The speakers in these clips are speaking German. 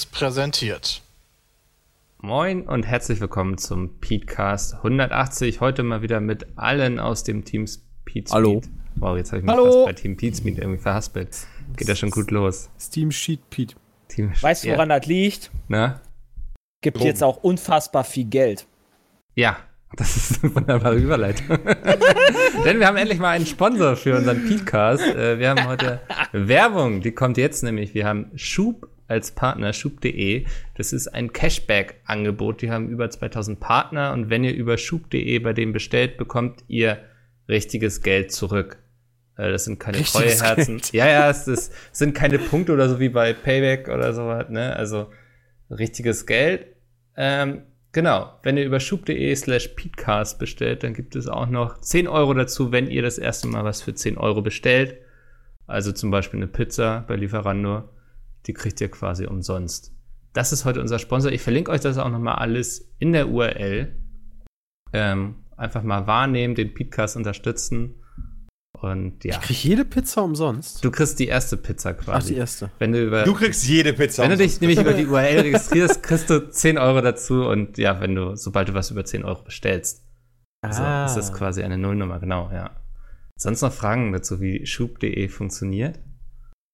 Seriös präsentiert. Moin und herzlich willkommen zum Petecast 180. Heute mal wieder mit allen aus dem Team Pete Hallo. Wow, jetzt habe ich mich Hallo. fast bei Team Pete irgendwie verhaspelt. Geht ja schon gut los. Steam Sheet Pete. Team Weißt du, ja. woran das liegt? Na? Gibt Drogen. jetzt auch unfassbar viel Geld. Ja, das ist eine wunderbare Überleitung. Denn wir haben endlich mal einen Sponsor für unseren Petecast. Äh, Wir haben heute Werbung, die kommt jetzt nämlich. Wir haben Schub als Partner, schub.de. Das ist ein Cashback-Angebot. Die haben über 2000 Partner und wenn ihr über schub.de bei denen bestellt, bekommt ihr richtiges Geld zurück. Äh, Das sind keine Richtiges Treueherzen. Geld. Ja, ja, es ist, sind keine Punkte oder so wie bei Payback oder sowas, ne? Also richtiges Geld. Ähm, genau, wenn ihr über schub.de slash peatcast bestellt, dann gibt es auch noch 10 Euro dazu, wenn ihr das erste Mal was für 10 Euro bestellt. Also zum Beispiel eine Pizza bei Lieferando. Die kriegt ihr quasi umsonst. Das ist heute unser Sponsor. Ich verlinke euch das auch nochmal alles in der URL. Ähm, einfach mal wahrnehmen, den Peatcast unterstützen. Und ja, Ich krieg jede Pizza umsonst. du kriegst die erste Pizza Ach, quasi. die erste. Wenn du über Du kriegst jede Pizza. wenn du dich umsonst. nämlich über die URL registrierst, kriegst du 10 Euro dazu und ja, wenn du, sobald du was über 10 Euro bestellst. Also Ah. ist das quasi eine Nullnummer, genau, ja. Sonst noch Fragen dazu, wie schub.de funktioniert?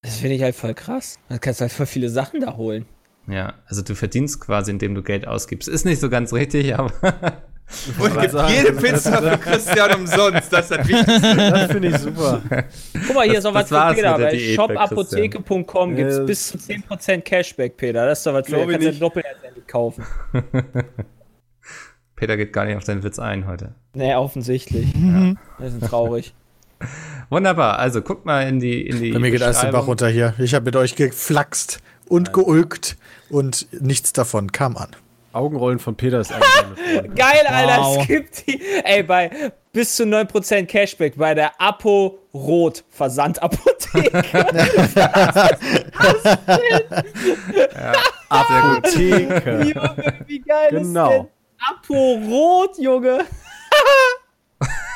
Das finde ich halt voll krass. Da kannst du halt voll viele Sachen da holen. Ja, also du verdienst quasi, indem du Geld ausgibst. Ist nicht so ganz richtig, aber Und gibt jede Pizza für Christian umsonst. Das ist das Wichtigste. Das finde ich super. Guck mal, hier Das- ist auch was für Peter. Bei shopapotheke.com gibt es bis zu 10% Cashback, Peter. Das ist doch was für kannst du doppelt kaufen. Peter geht gar nicht auf deinen Witz ein heute. Nee, offensichtlich. Das ist traurig. Wunderbar, also guckt mal in die in die Bei mir geht alles den Bach runter hier. Ich habe mit euch geflaxt und geulgt und nichts davon kam an. Augenrollen von Peter ist eigentlich. Geil, Alter. Wow. Es gibt die. Ey, bei bis zu 9% Cashback bei der Apo Rot Versandapotheke. Apotheke. Junge, wie geil Genau. ist denn Apo Rot, Junge?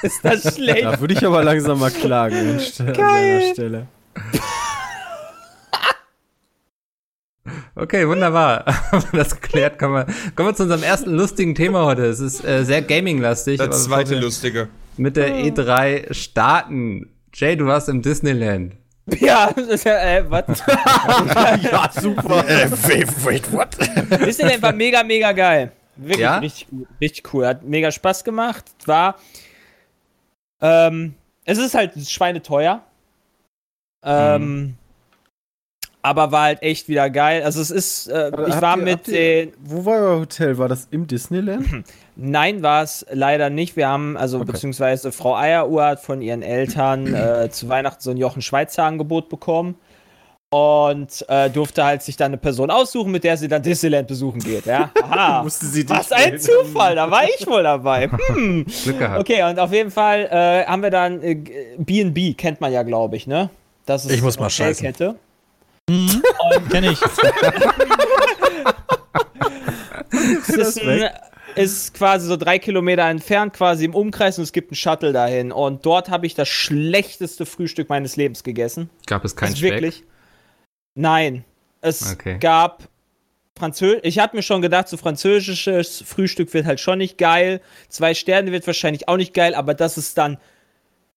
ist das schlecht? Da würde ich aber langsam mal klagen an, St an Geil. seiner Stelle. Okay, wunderbar. Haben wir das geklärt. Kommen wir, kommen wir zu unserem ersten lustigen Thema heute. Es ist äh, sehr gaming-lastig. Das zweite Lustige. Mit der E3 starten. Jay, du warst im Disneyland. Ja, das ist ja, äh, was? Ja, super. Äh, wait, wait, what? Disneyland war mega, mega geil. Wirklich Ja? richtig. Richtig cool. Hat mega Spaß gemacht. War. Ähm, es ist halt schweineteuer. Ähm. Aber war halt echt wieder geil. Also es ist, äh, ich war ihr- mit den, Wo war euer Hotel? War das im Disneyland? nein, war es leider nicht. Wir haben, also Okay. beziehungsweise Frau Eieruhr hat von ihren Eltern äh, zu Weihnachten so ein Jochen Schweizer Angebot bekommen und äh, durfte halt sich dann eine Person aussuchen, mit der sie dann Disneyland besuchen geht. Ja, aha. Musste sie Was ein wählen. Zufall, da war ich wohl dabei. Hm. Glück gehabt. Okay, und auf jeden Fall äh, haben wir dann äh, B&B, kennt man ja, glaube ich, ne? Das ist Ich muss mal eine scheißen. Hotelkette. Kenn ich. Es ist, ein, ist quasi so drei Kilometer entfernt, quasi im Umkreis, und es gibt einen Shuttle dahin. Und dort habe ich das schlechteste Frühstück meines Lebens gegessen. Gab es kein Speck? wirklich. Nein. Es Okay. gab Französisch. Ich hatte mir schon gedacht, so französisches Frühstück wird halt schon nicht geil. Zwei Sterne wird wahrscheinlich auch nicht geil, aber dass es dann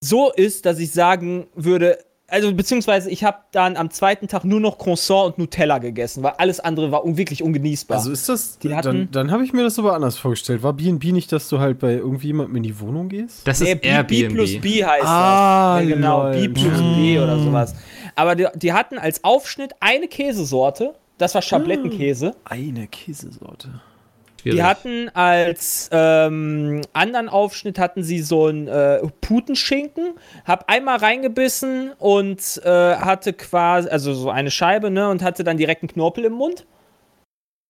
so ist, dass ich sagen würde, also beziehungsweise ich habe dann am zweiten Tag nur noch Croissant und Nutella gegessen, weil alles andere war un wirklich ungenießbar. Also ist das, Die dann, hatten- dann habe ich mir das aber anders vorgestellt. War B&B nicht, dass du halt bei irgendjemandem in die Wohnung gehst? Das Nee, ist B, Airbnb. B plus B heißt Ah, das. Ja, genau, lol. B plus B oder sowas. Aber die, die hatten als Aufschnitt eine Käsesorte, das war Schablettenkäse. Eine Käsesorte. Schwierig. Die hatten als ähm, anderen Aufschnitt hatten sie so einen äh, Putenschinken, hab einmal reingebissen und äh, hatte quasi, also so eine Scheibe, ne, und hatte dann direkt einen Knorpel im Mund.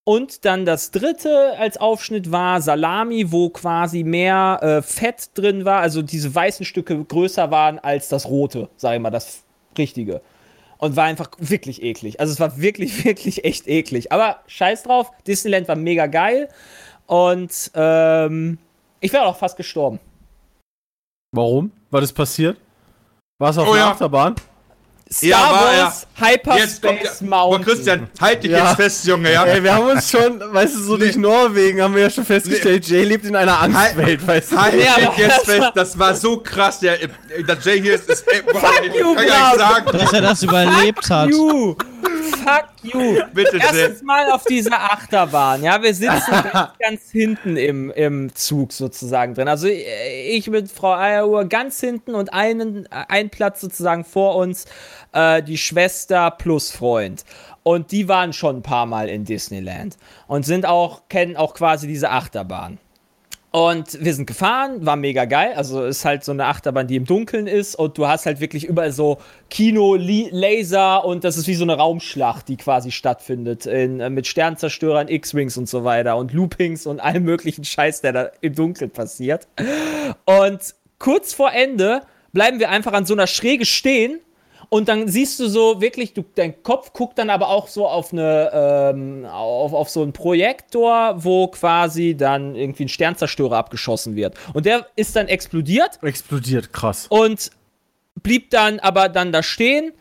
Und dann das dritte als Aufschnitt war Salami, wo quasi mehr äh, Fett drin war, also diese weißen Stücke größer waren als das rote, sag ich mal, das richtige. Und war einfach wirklich eklig. Also es war wirklich, wirklich echt eklig. Aber scheiß drauf, Disneyland war mega geil. Und ähm, ich wäre auch fast gestorben. Warum? War das passiert? War es auf Oh der ja. Achterbahn? Star Ja, war. Wars Hyperspace Jetzt kommt der, Boah, Mountain. Christian, halt dich Ja. jetzt fest, Junge, ja? Ey, wir haben uns schon, weißt du, so durch Norwegen haben wir ja schon festgestellt, Jay lebt in einer Angstwelt, weißt du. Halt Nee, aber dich jetzt das fest, war- das war so krass, der, das Jay hier ist, ist ey, Fuck ich you, kann gar nicht Klaus. sagen. Dass er das überlebt hat. you. Fuck you. Bitte, Jay. Erstens mal auf dieser Achterbahn. Ja, wir sitzen ganz, ganz hinten im, im Zug sozusagen drin. Also äh, ich mit Frau Eieruhr ganz hinten und einen, ein Platz sozusagen vor uns, äh, die Schwester plus Freund. Und die waren schon ein paar Mal in Disneyland und sind auch, kennen auch quasi diese Achterbahn. Und wir sind gefahren, war mega geil. Also ist halt so eine Achterbahn, die im Dunkeln ist und du hast halt wirklich überall so Kino, Laser und das ist wie so eine Raumschlacht, die quasi stattfindet in, äh, mit Sternzerstörern, X-Wings und so weiter und Loopings und allem möglichen Scheiß, der da im Dunkeln passiert. Und kurz vor Ende bleiben wir einfach an so einer Schräge stehen und dann siehst du so wirklich, du, dein Kopf guckt dann aber auch so auf eine, ähm, auf, auf so einen Projektor, wo quasi dann irgendwie ein Sternzerstörer abgeschossen wird. Und der ist dann explodiert Explodiert, krass. und blieb dann aber dann da stehen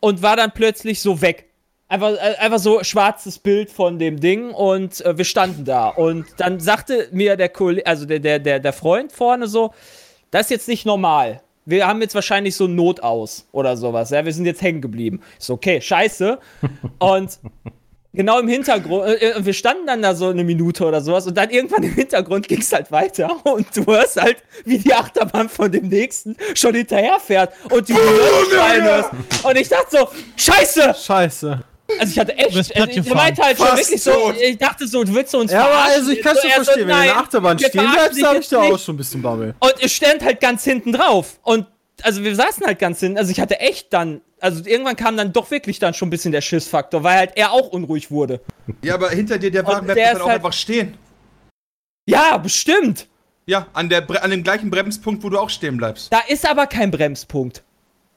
und war dann plötzlich so weg. Einfach, äh, einfach so schwarzes Bild von dem Ding und äh, wir standen da. Und dann sagte mir der Kollege, also der, der, der, der Freund vorne so, das ist jetzt nicht normal. Wir haben jetzt wahrscheinlich so ein Notaus oder sowas. Ja, wir sind jetzt hängen geblieben. Ist so, okay, scheiße. Und genau im Hintergrund, äh, äh, wir standen dann da so eine Minute oder sowas und dann irgendwann im Hintergrund ging es halt weiter und du hörst halt, wie die Achterbahn von dem nächsten schon hinterherfährt und die Schreien hörst. Und ich dachte so, scheiße! Scheiße. Also ich hatte echt, also ich meinte halt schon wirklich so, tot. ich dachte so, du willst uns Ja, aber verarschen. also ich kann So, schon er so, verstehen, wenn du in der Achterbahn stehen bleibst, hab ich da auch schon ein bisschen Babbel. Und ich stand halt ganz hinten drauf. Und also wir saßen halt ganz hinten. Also ich hatte echt dann, also irgendwann kam dann doch wirklich dann schon ein bisschen der Schissfaktor, weil halt er auch unruhig wurde. Ja, aber hinter dir, der Wagen bleibt der dann auch halt- einfach stehen. Ja, bestimmt. Ja, an, der, Bre- an dem gleichen Bremspunkt, wo du auch stehen bleibst. Da ist aber kein Bremspunkt.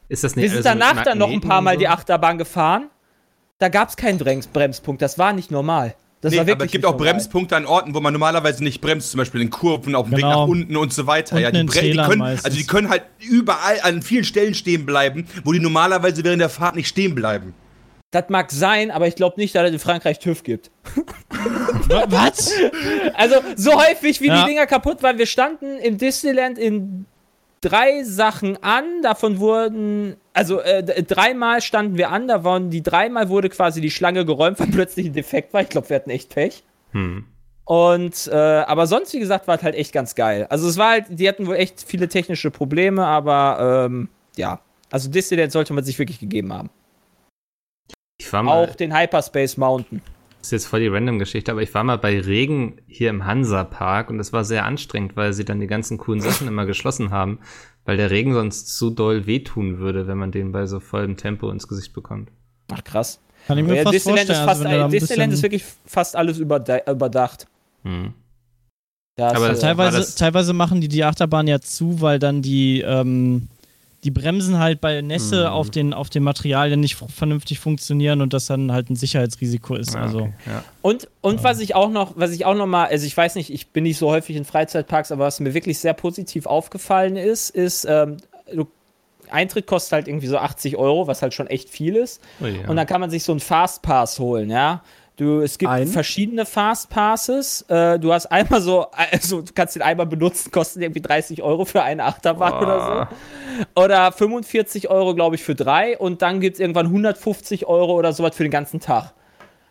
Ist das nicht Wir sind also danach dann noch ein paar Mal so? die Achterbahn gefahren. Da gab es keinen Brems Bremspunkt. Das war nicht normal. Das Nee, war wirklich aber es gibt auch normal. Bremspunkte an Orten, wo man normalerweise nicht bremst, zum Beispiel in Kurven, auf dem Weg Genau. nach unten und so weiter. ja, die, Bre- die können, meistens. also die können halt überall an vielen Stellen stehen bleiben, wo die normalerweise während der Fahrt nicht stehen bleiben. Das mag sein, aber ich glaube nicht, dass es in Frankreich TÜV gibt. Wa- Was? Also so häufig wie Ja. die Dinger kaputt waren. Wir standen im Disneyland in drei Sachen an. Davon wurden, also äh, dreimal standen wir an. Da waren die dreimal wurde quasi die Schlange geräumt, weil plötzlich ein Defekt war. Ich glaube, wir hatten echt Pech. Hm. Und äh, aber sonst, wie gesagt, war es halt echt ganz geil. Also es war halt, die hatten wohl echt viele technische Probleme, aber ähm, ja. Also Disneyland sollte man sich wirklich gegeben haben. Auch den Hyperspace Mountain. Ist jetzt voll die random Geschichte, aber ich war mal bei Regen hier im Hansa-Park und das war sehr anstrengend, weil sie dann die ganzen coolen Sachen immer geschlossen haben, weil der Regen sonst zu doll wehtun würde, wenn man den bei so vollem Tempo ins Gesicht bekommt. Ach krass. Kann ich mir Ja, fast Disneyland, ist vorstellen. fast, also, da ein Disneyland ist wirklich fast alles überda- überdacht. Hm. Da hast Aber das- war teilweise, das- teilweise machen die die Achterbahn ja zu, weil dann die, ähm, die Bremsen halt bei Nässe auf, den, auf den Materialien nicht vernünftig funktionieren und das dann halt ein Sicherheitsrisiko ist. Ah, also. okay, ja. Und, und was ich auch noch, was ich auch noch mal, also ich weiß nicht, ich bin nicht so häufig in Freizeitparks, aber was mir wirklich sehr positiv aufgefallen ist, ist, ähm, du, Eintritt kostet halt irgendwie so 80 Euro, was halt schon echt viel ist. Oh ja. Und dann kann man sich so einen Fastpass holen, ja. Du, es gibt Ein? verschiedene Fastpasses. Äh, du hast einmal so, also du kannst den einmal benutzen, kostet irgendwie 30 Euro für eine Achterbahn oder so. Oder 45 Euro, glaube ich, für drei. Und dann gibt es irgendwann 150 Euro oder sowas für den ganzen Tag.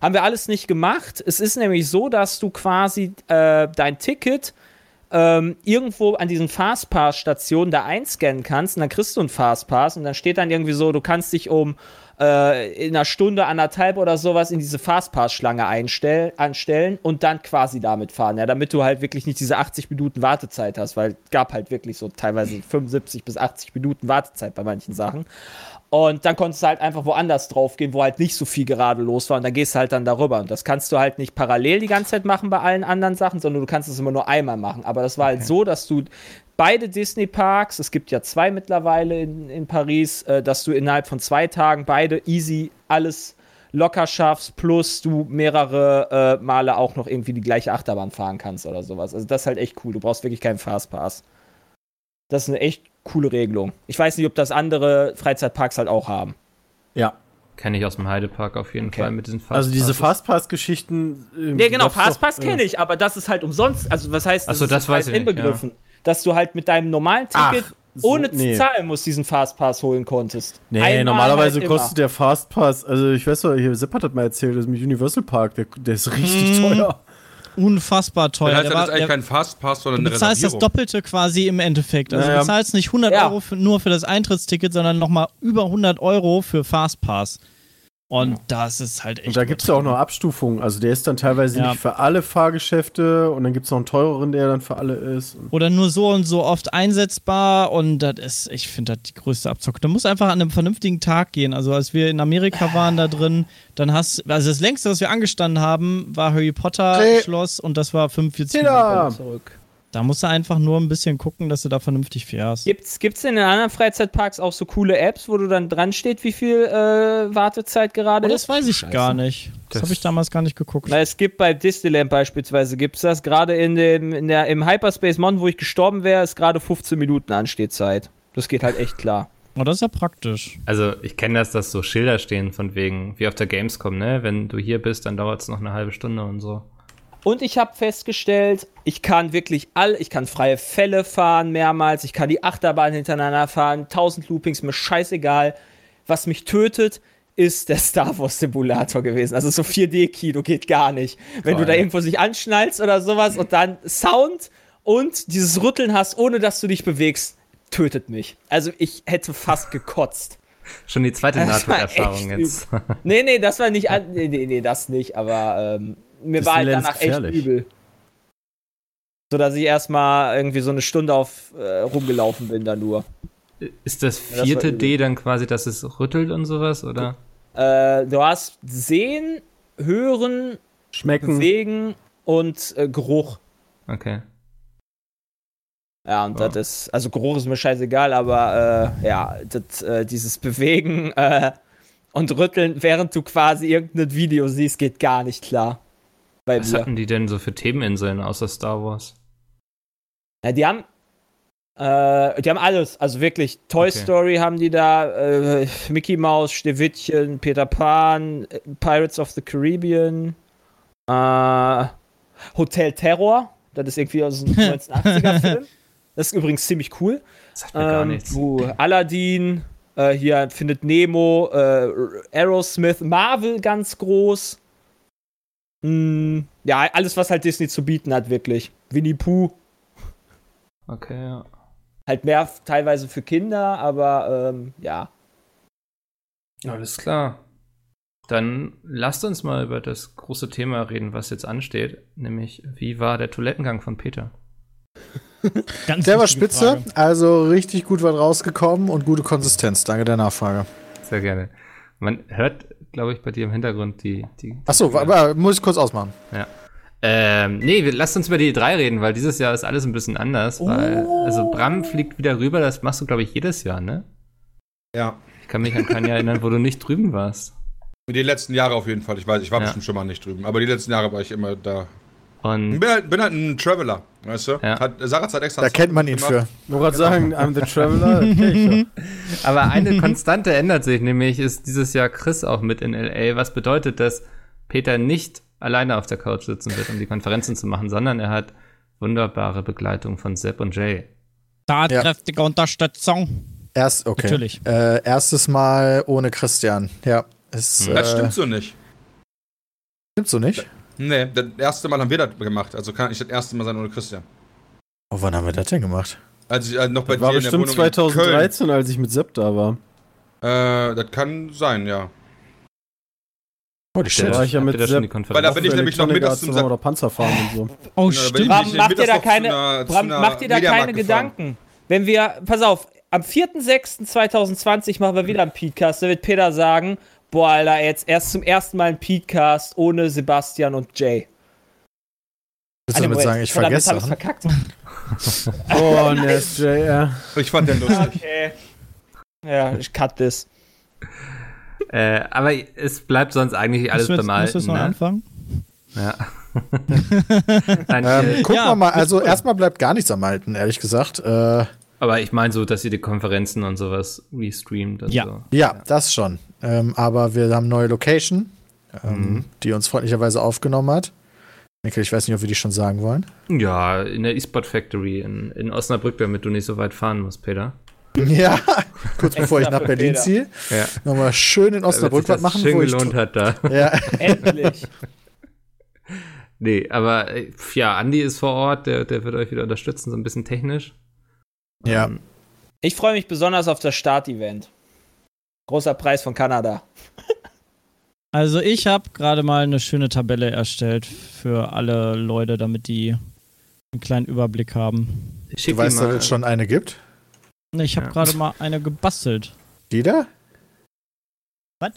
Haben wir alles nicht gemacht. Es ist nämlich so, dass du quasi äh, dein Ticket ähm, irgendwo an diesen Fastpass-Stationen da einscannen kannst und dann kriegst du einen Fastpass und dann steht dann irgendwie so, du kannst dich um äh, in einer Stunde, anderthalb oder sowas in diese Fastpass-Schlange einstell- anstellen und dann quasi damit fahren, ja, damit du halt wirklich nicht diese 80 Minuten Wartezeit hast, weil es gab halt wirklich so teilweise 75 bis 80 Minuten Wartezeit bei manchen Sachen. Und dann konntest du halt einfach woanders drauf gehen, wo halt nicht so viel gerade los war. Und dann gehst du halt dann darüber. Und das kannst du halt nicht parallel die ganze Zeit machen bei allen anderen Sachen, sondern du kannst es immer nur einmal machen. Aber das war halt so, dass du beide Disney-Parks, es gibt ja zwei mittlerweile in, in Paris, äh, dass du innerhalb von zwei Tagen beide easy alles locker schaffst, plus du mehrere äh, Male auch noch irgendwie die gleiche Achterbahn fahren kannst oder sowas. Also das ist halt echt cool. Du brauchst wirklich keinen Fastpass. Das ist eine echt coole Regelung. Ich weiß nicht, ob das andere Freizeitparks halt auch haben. Ja. Kenne ich aus dem Heidepark auf jeden Fall mit diesen Also diese. Fastpass-Geschichten. ähm, Ja, genau, Fastpass äh, kenne ich, aber das ist halt umsonst. Also, was heißt, Ach so, das ist weiß halt ich nicht, inbegriffen. Dass du halt mit deinem normalen Ticket Ach, so, ohne nee. zu zahlen musst, diesen Fastpass holen konntest. Nee, Einmal normalerweise halt kostet der Fastpass, also ich weiß doch, hier Sepp hat das mal erzählt, das ist im Universal Park, der, der ist richtig teuer. Unfassbar teuer. Dann heißt Der das war- ist eigentlich der- kein Fastpass, sondern Du bezahlst das. Doppelte quasi im Endeffekt. Also Ja, ja. du zahlst nicht 100 Ja. Euro für, nur für das Eintrittsticket, sondern nochmal über 100 Euro für Fastpass. Und das ist halt echt. Und da gibt es ja auch noch Abstufungen, also der ist dann teilweise Ja. nicht für alle Fahrgeschäfte und dann gibt es noch einen teureren, der dann für alle ist. Oder nur so und so oft einsetzbar und das ist, ich finde das die größte Abzocke. Da muss einfach an einem vernünftigen Tag gehen. Also als wir in Amerika waren da drin, dann hast also das längste, was wir angestanden haben, war Harry Potter Dreh. Schloss und das war 45 Tida. Minuten zurück. Da musst du einfach nur ein bisschen gucken, dass du da vernünftig fährst. Gibt's, gibt's in den anderen Freizeitparks auch so coole Apps, wo du dann dran steht, wie viel äh, Wartezeit gerade Oh, ist? das weiß ich gar nicht. Das, Das- habe ich damals gar nicht geguckt. Na, es gibt bei Disneyland beispielsweise, gibt's das. Gerade in dem, in der, im Hyperspace Mon, wo ich gestorben wäre, ist gerade 15 Minuten Anstehzeit. Das geht halt echt klar. Oh, das ist ja praktisch. Also ich kenne das, dass so Schilder stehen von wegen, wie auf der Gamescom, ne? Wenn du hier bist, dann dauert es noch eine halbe Stunde und so. Und ich habe festgestellt, ich kann wirklich all, ich kann freie Fälle fahren mehrmals, ich kann die Achterbahn hintereinander fahren, 1000 Loopings, mir scheißegal. Was mich tötet, ist der Star Wars Simulator gewesen. Also so 4D-Kino geht gar nicht. Wenn du da irgendwo sich anschnallst oder sowas und dann Sound und dieses Rütteln hast, ohne dass du dich bewegst, tötet mich. Also ich hätte fast gekotzt. Schon die zweite echt jetzt. Nee, nee, das war nicht, nee, nee, nee, das nicht, aber ähm, mir Das war halt danach echt gefährlich. übel. So dass ich erstmal irgendwie so eine Stunde auf äh, rumgelaufen bin da nur. Ist das Ja, das vierte. D dann quasi, dass es rüttelt und sowas, oder? Äh, du hast Sehen, Hören, Schmecken. Bewegen und äh, Geruch. Okay. Ja, und Ja. das ist, also Geruch ist mir scheißegal, aber äh, ja, das, äh, dieses Bewegen äh, und Rütteln, während du quasi irgendein Video siehst, geht gar nicht klar. Bei Was mir. hatten die denn so für Themeninseln außer Star Wars? Ja, die haben. Äh, die haben alles. Also wirklich, Toy Okay. Story haben die da, äh, Mickey Mouse, Schneewittchen, Peter Pan, äh, Pirates of the Caribbean, äh, Hotel Terror. Das ist irgendwie aus dem 1980er-Film. Das ist übrigens ziemlich cool. Sagt mir gar Ähm, nichts. uh, Aladdin, äh, hier findet Nemo, äh, Aerosmith, Marvel ganz groß. Mm, ja, alles, was halt Disney zu bieten hat, wirklich. Winnie Pooh. Okay, ja. Halt mehr teilweise für Kinder, aber ähm, ja. Alles klar. Dann lasst uns mal über das große Thema reden, was jetzt ansteht, nämlich wie war der Toilettengang von Peter? Ganz Der war spitze, Frage. also richtig gut was rausgekommen und gute Konsistenz. Danke der Nachfrage. Sehr gerne. Man hört, glaube ich, bei dir im Hintergrund die. die Achso, aber muss ich kurz ausmachen. Ja. Ähm, nee, lasst uns über die drei reden, weil dieses Jahr ist alles ein bisschen anders. Weil, also Bram fliegt wieder rüber, das machst du, glaube ich, jedes Jahr, ne? Ja. Ich kann mich an kein Jahr erinnern, wo du nicht drüben warst. Die letzten Jahre auf jeden Fall. Ich weiß, ich war Ja. bestimmt schon mal nicht drüben. Aber die letzten Jahre war ich immer da. Ich Und bin halt, bin halt ein Traveler, weißt du? Ja. Hat, Sarah hat extra Da kennt man ihn für. Ich wollte gerade sagen, I'm the Traveler. doch. Aber eine Konstante ändert sich, nämlich ist dieses Jahr Chris auch mit in LA, was bedeutet, dass Peter nicht alleine auf der Couch sitzen wird, um die Konferenzen zu machen, sondern er hat wunderbare Begleitung von Sepp und Jay. Tatkräftige Unterstützung. Erst, okay. Natürlich. Äh, erstes Mal ohne Christian. Ja. Ist, Das äh, stimmt so nicht. Stimmt so nicht? Nee, das erste Mal haben wir das gemacht. Also kann ich das erste Mal sein ohne Christian. Oh, wann haben wir das denn gemacht? Als ich äh, noch bei Das war dir in der bestimmt Wohnung in 2013, als ich mit Sepp da war. Äh, das kann sein, ja. Holy Der- shit. war ich ja mit Sepp. die? Weil da bin ich nämlich noch mittags zum oder Panzer fahren und so. Oh, stimmt. Bram, macht ihr da keine, Bram, einer macht ihr da keine. Gedanken? Wenn wir, pass auf, am 4.6.2020 machen wir wieder einen Podcast, da wird Peter sagen, boah, Alter, jetzt erst zum ersten Mal ein Podcast ohne Sebastian und Jay. Willst du damit sagen, ich Verdammt, vergesse Sachen? verkackt. Oh, NSJ, ja. Ich fand den lustig. Okay. Ja, ich cut this. Äh, aber es bleibt sonst eigentlich alles du beim musst du jetzt Alten, noch ne? anfangen? Ja. Nein, Ähm, äh, gucken Ja, wir mal, also cool. erstmal bleibt gar nichts am Alten, ehrlich gesagt. Äh, aber ich meine so, dass ihr die Konferenzen und sowas restreamt und Ja. so. ja, das schon. Ähm, aber wir haben neue Location, ähm, Mhm. die uns freundlicherweise aufgenommen hat. Mikkel, ich weiß nicht, ob wir die schon sagen wollen. Ja, in der eSport Factory in, in Osnabrück, damit du nicht so weit fahren musst, Peter. Ja, kurz bevor ich nach Berlin Peter. ziehe. Ja. Nochmal schön in Osnabrück was machen, schön wo ich. gelohnt hat da. Ja, Endlich. Nee, aber äh, ja, Andi ist vor Ort, der, der wird euch wieder unterstützen, so ein bisschen technisch. ja. Ähm, Ich freue mich besonders auf das Start-Event. Großer Preis von Kanada. Also ich habe gerade mal eine schöne Tabelle erstellt für alle Leute, damit die einen kleinen Überblick haben. ich Du weißt, dass es schon eine gibt? Ich habe Ja. gerade mal eine gebastelt. Die da?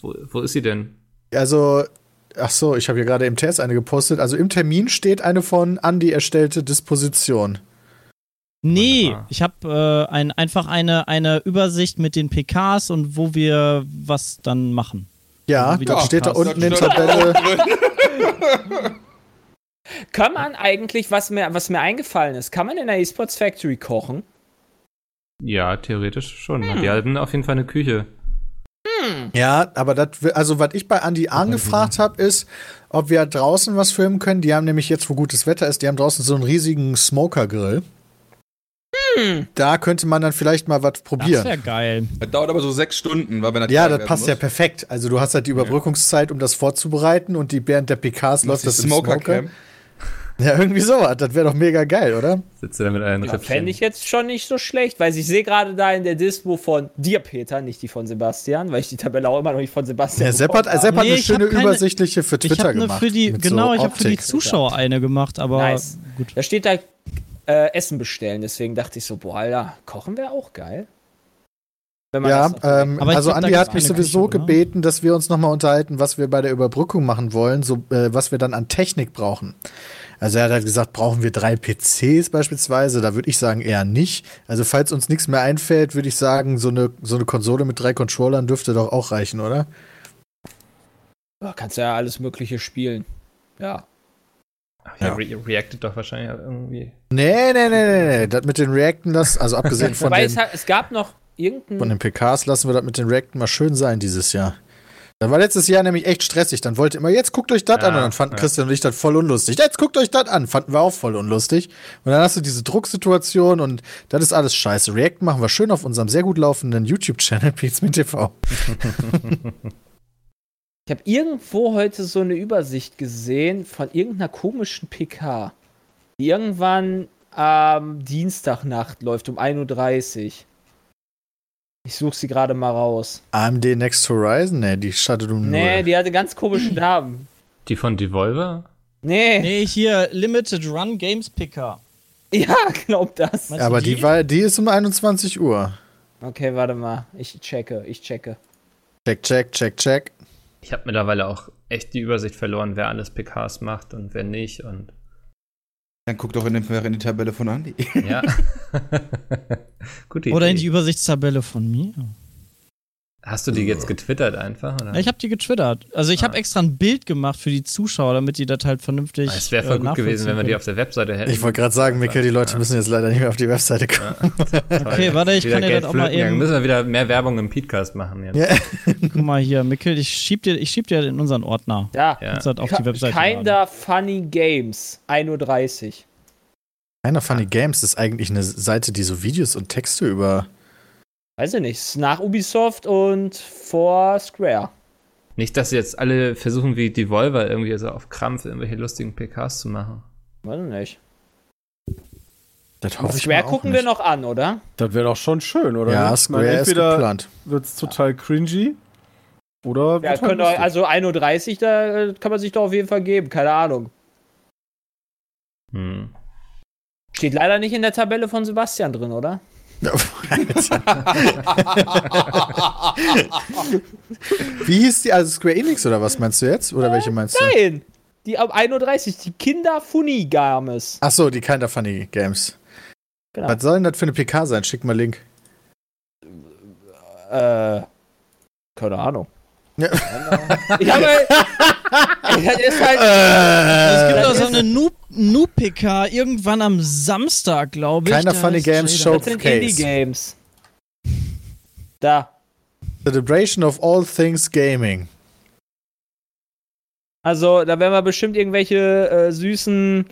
Wo, wo ist sie denn? Also, ach so, ich habe hier gerade im Test eine gepostet. Also im Termin steht eine von Andy erstellte Disposition. Nee, Wunderbar. ich habe äh, ein, einfach eine, eine Übersicht mit den PKs und wo wir was dann machen. Ja, da das steht da unten in steht Tabelle. Kann man eigentlich, was mir, was mir eingefallen ist, kann man in der eSports Factory kochen? Ja, theoretisch schon. Hm. Die hatten auf jeden Fall eine Küche. Ja, aber das, also was ich bei Andy angefragt habe, ist, ob wir draußen was filmen können. Die haben nämlich jetzt, wo gutes Wetter ist, die haben draußen so einen riesigen Smoker-Grill. Da könnte man dann vielleicht mal was Das probieren. wäre geil. Das dauert aber so sechs Stunden, weil wenn das Ja, das passt ja muss. perfekt. Also du hast halt die Überbrückungszeit, um das vorzubereiten und die während der PKs läuft das Smoker Smoker. Ja, irgendwie sowas. Das wäre doch mega geil, oder? Sitzt ihr da mit euren Ja? Fände ich jetzt schon nicht so schlecht, weil ich sehe gerade da in der Dispo von dir, Peter, nicht die von Sebastian, weil ich die Tabelle auch immer noch nicht von Sebastian Ja, Sepp hat, Sepp hat Nee, eine ich schöne keine- übersichtliche für Ich Twitter habe eine gemacht. für die, genau, so ich habe für die. Zuschauer eine gemacht, aber Nice. gut. Da steht da äh, Essen bestellen, deswegen dachte ich so, boah, Alter, kochen wäre auch geil. Wenn man Ja, ähm, also Andi hat mich sowieso Küche, gebeten, dass wir uns nochmal unterhalten, was wir bei der Überbrückung machen wollen, so äh, was wir dann an Technik brauchen. Also er hat halt gesagt, brauchen wir drei PCs beispielsweise? Da würde ich sagen eher nicht. Also falls uns nichts mehr einfällt, würde ich sagen, so eine, so eine Konsole mit drei Controllern dürfte doch auch reichen, oder? Ja, kannst ja alles Mögliche spielen. Ja. Ja. Re reactet doch wahrscheinlich irgendwie. Nee, nee, nee, nee, nee. Das mit den Reacten, das, also abgesehen von Wobei den, es, hat, es gab noch irgendein. von den PKs, lassen wir das mit den Reacten mal schön sein dieses Jahr. Das war letztes Jahr nämlich echt stressig. Dann wollte immer, jetzt guckt euch das Ja, an. Und dann fanden ja. Christian und ich das voll unlustig. Jetzt guckt euch das an. Fanden wir auch voll unlustig. Und dann hast du diese Drucksituation und das ist alles scheiße. React machen wir schön auf unserem sehr gut laufenden YouTube-Channel Pizmin TV. Ich habe irgendwo heute so eine Übersicht gesehen von irgendeiner komischen PK, die irgendwann am Dienstagnacht läuft um 1.30 Uhr. Ich suche sie gerade mal raus. AMD Next Horizon? Nee, die startet um Nee, die hatte ganz komischen Namen. Die von Devolver? Nee, Nee, hier Limited Run Games Picker. ja, glaub das. Meinst Ja, aber du die, war, die ist um 21 Uhr. Okay, warte mal. Ich checke, ich checke. Check, check, check, check. Ich habe mittlerweile auch echt die Übersicht verloren, wer alles PKs macht und wer nicht. Und Dann guck doch in, den, in die Tabelle von Andy. ja. Gute Oder in Idee. die Übersichtstabelle von mir. Hast du die jetzt getwittert einfach? Oder? Ja, ich habe die getwittert. Also ich Ah. habe extra ein Bild gemacht für die Zuschauer, damit die das halt vernünftig. es wäre voll äh, gut gewesen, wenn wir die auf der Webseite hätten. Ich wollte gerade sagen, Mikkel, die Leute müssen jetzt leider nicht mehr auf die Webseite kommen. Okay, warte, ich Wieder kann dir das auch mal flöten gegangen. eben- Müssen wir wieder mehr Werbung im Podcast machen jetzt. Ja. Guck mal hier, Mikkel, ich schieb dir, ich schieb dir in unseren Ordner. Ja, Ja. Das auf die Webseite laden. Kinda Funny Games, 1.30 Uhr. Einer Funny Games ist eigentlich eine Seite, die so Videos und Texte über. Weiß ich nicht, ist nach Ubisoft und vor Square. Nicht, dass sie jetzt alle versuchen, wie Devolver irgendwie so auf Krampf irgendwelche lustigen PKs zu machen. Weiß ich nicht. Das hoffe Square gucken nicht. wir noch an, oder? Das wäre doch schon schön, oder? Ja, nicht? Ich meine, Square ist geplant. wird es total cringy oder Ja, halt könnt ihr, lustig. also 1.30 Uhr, da äh, kann man sich doch auf jeden Fall geben, keine Ahnung. Hm. Steht leider nicht in der Tabelle von Sebastian drin, oder? Wie hieß die? Also Square Enix oder was meinst du jetzt? Oder welche meinst du? Nein! Die ab 1.30 Uhr, die Kinder Funny Games. Ach so, die Kinda Funny Games. Genau. Was soll denn das für eine PK sein? Schick mal Link. Äh, keine Ahnung. Ja. Ich habe. das ist halt. Es gibt auch so eine Noob- Noob-PK irgendwann am Samstag, glaube ich. Keiner Funny Games Jada- Show. Das sind Case. Indie-Games. Da. Celebration of all things gaming. Also, da werden wir bestimmt irgendwelche äh, süßen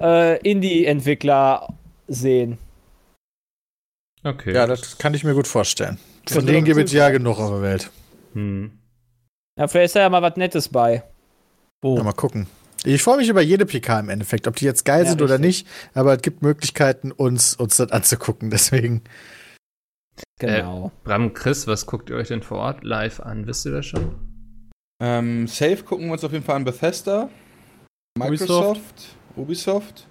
äh, Indie-Entwickler sehen. Okay. Ja, das kann ich mir gut vorstellen. Von denen gibt es ja genug auf der Welt. Hm. Ja, vielleicht ist da ja mal was Nettes bei. Ja, mal gucken. Ich freue mich über jede PK im Endeffekt, ob die jetzt geil Ja, sind oder richtig. nicht, aber es gibt Möglichkeiten, uns, uns das anzugucken. Deswegen. Genau. Bram, Chris, was guckt ihr euch denn vor Ort live an? Wisst ihr das schon? Ähm, Safe gucken wir uns auf jeden Fall an Bethesda, Microsoft, Ubisoft. Gucken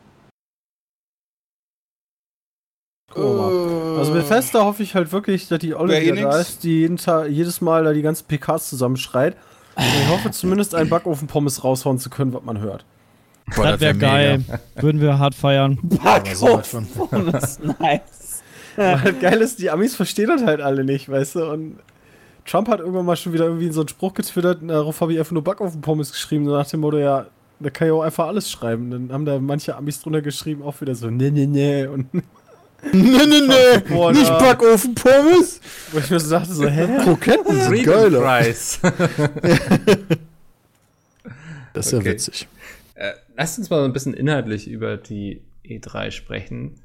wir mal. Also Bethesda hoffe ich halt wirklich, dass die Olle wieder da ist, die jeden Tag, jedes Mal da die ganzen PKs zusammenschreit. Und ich hoffe zumindest einen Backofen-Pommes raushauen zu können, was man hört. Boah, das wäre wär geil. mega. Würden wir hart feiern. Aber sowas von. Pommes, nice. Weil halt geil ist, die Amis verstehen das halt alle nicht, weißt du? Und Trump hat irgendwann mal schon wieder irgendwie so einen Spruch getwittert, und darauf habe ich einfach nur Backofen-Pommes geschrieben, so nach dem Motto, ja, da kann ich auch einfach alles schreiben. Dann haben da manche Amis drunter geschrieben, auch wieder so, nee, nee, nee. Und Nee, nee, nee. Nicht Backofen-Pommes. wo ich mir so dachte, so, hä? Kroketten sind geil. Prize. Das ist ja Okay. witzig. Äh, lasst uns mal so ein bisschen inhaltlich über die E3 sprechen.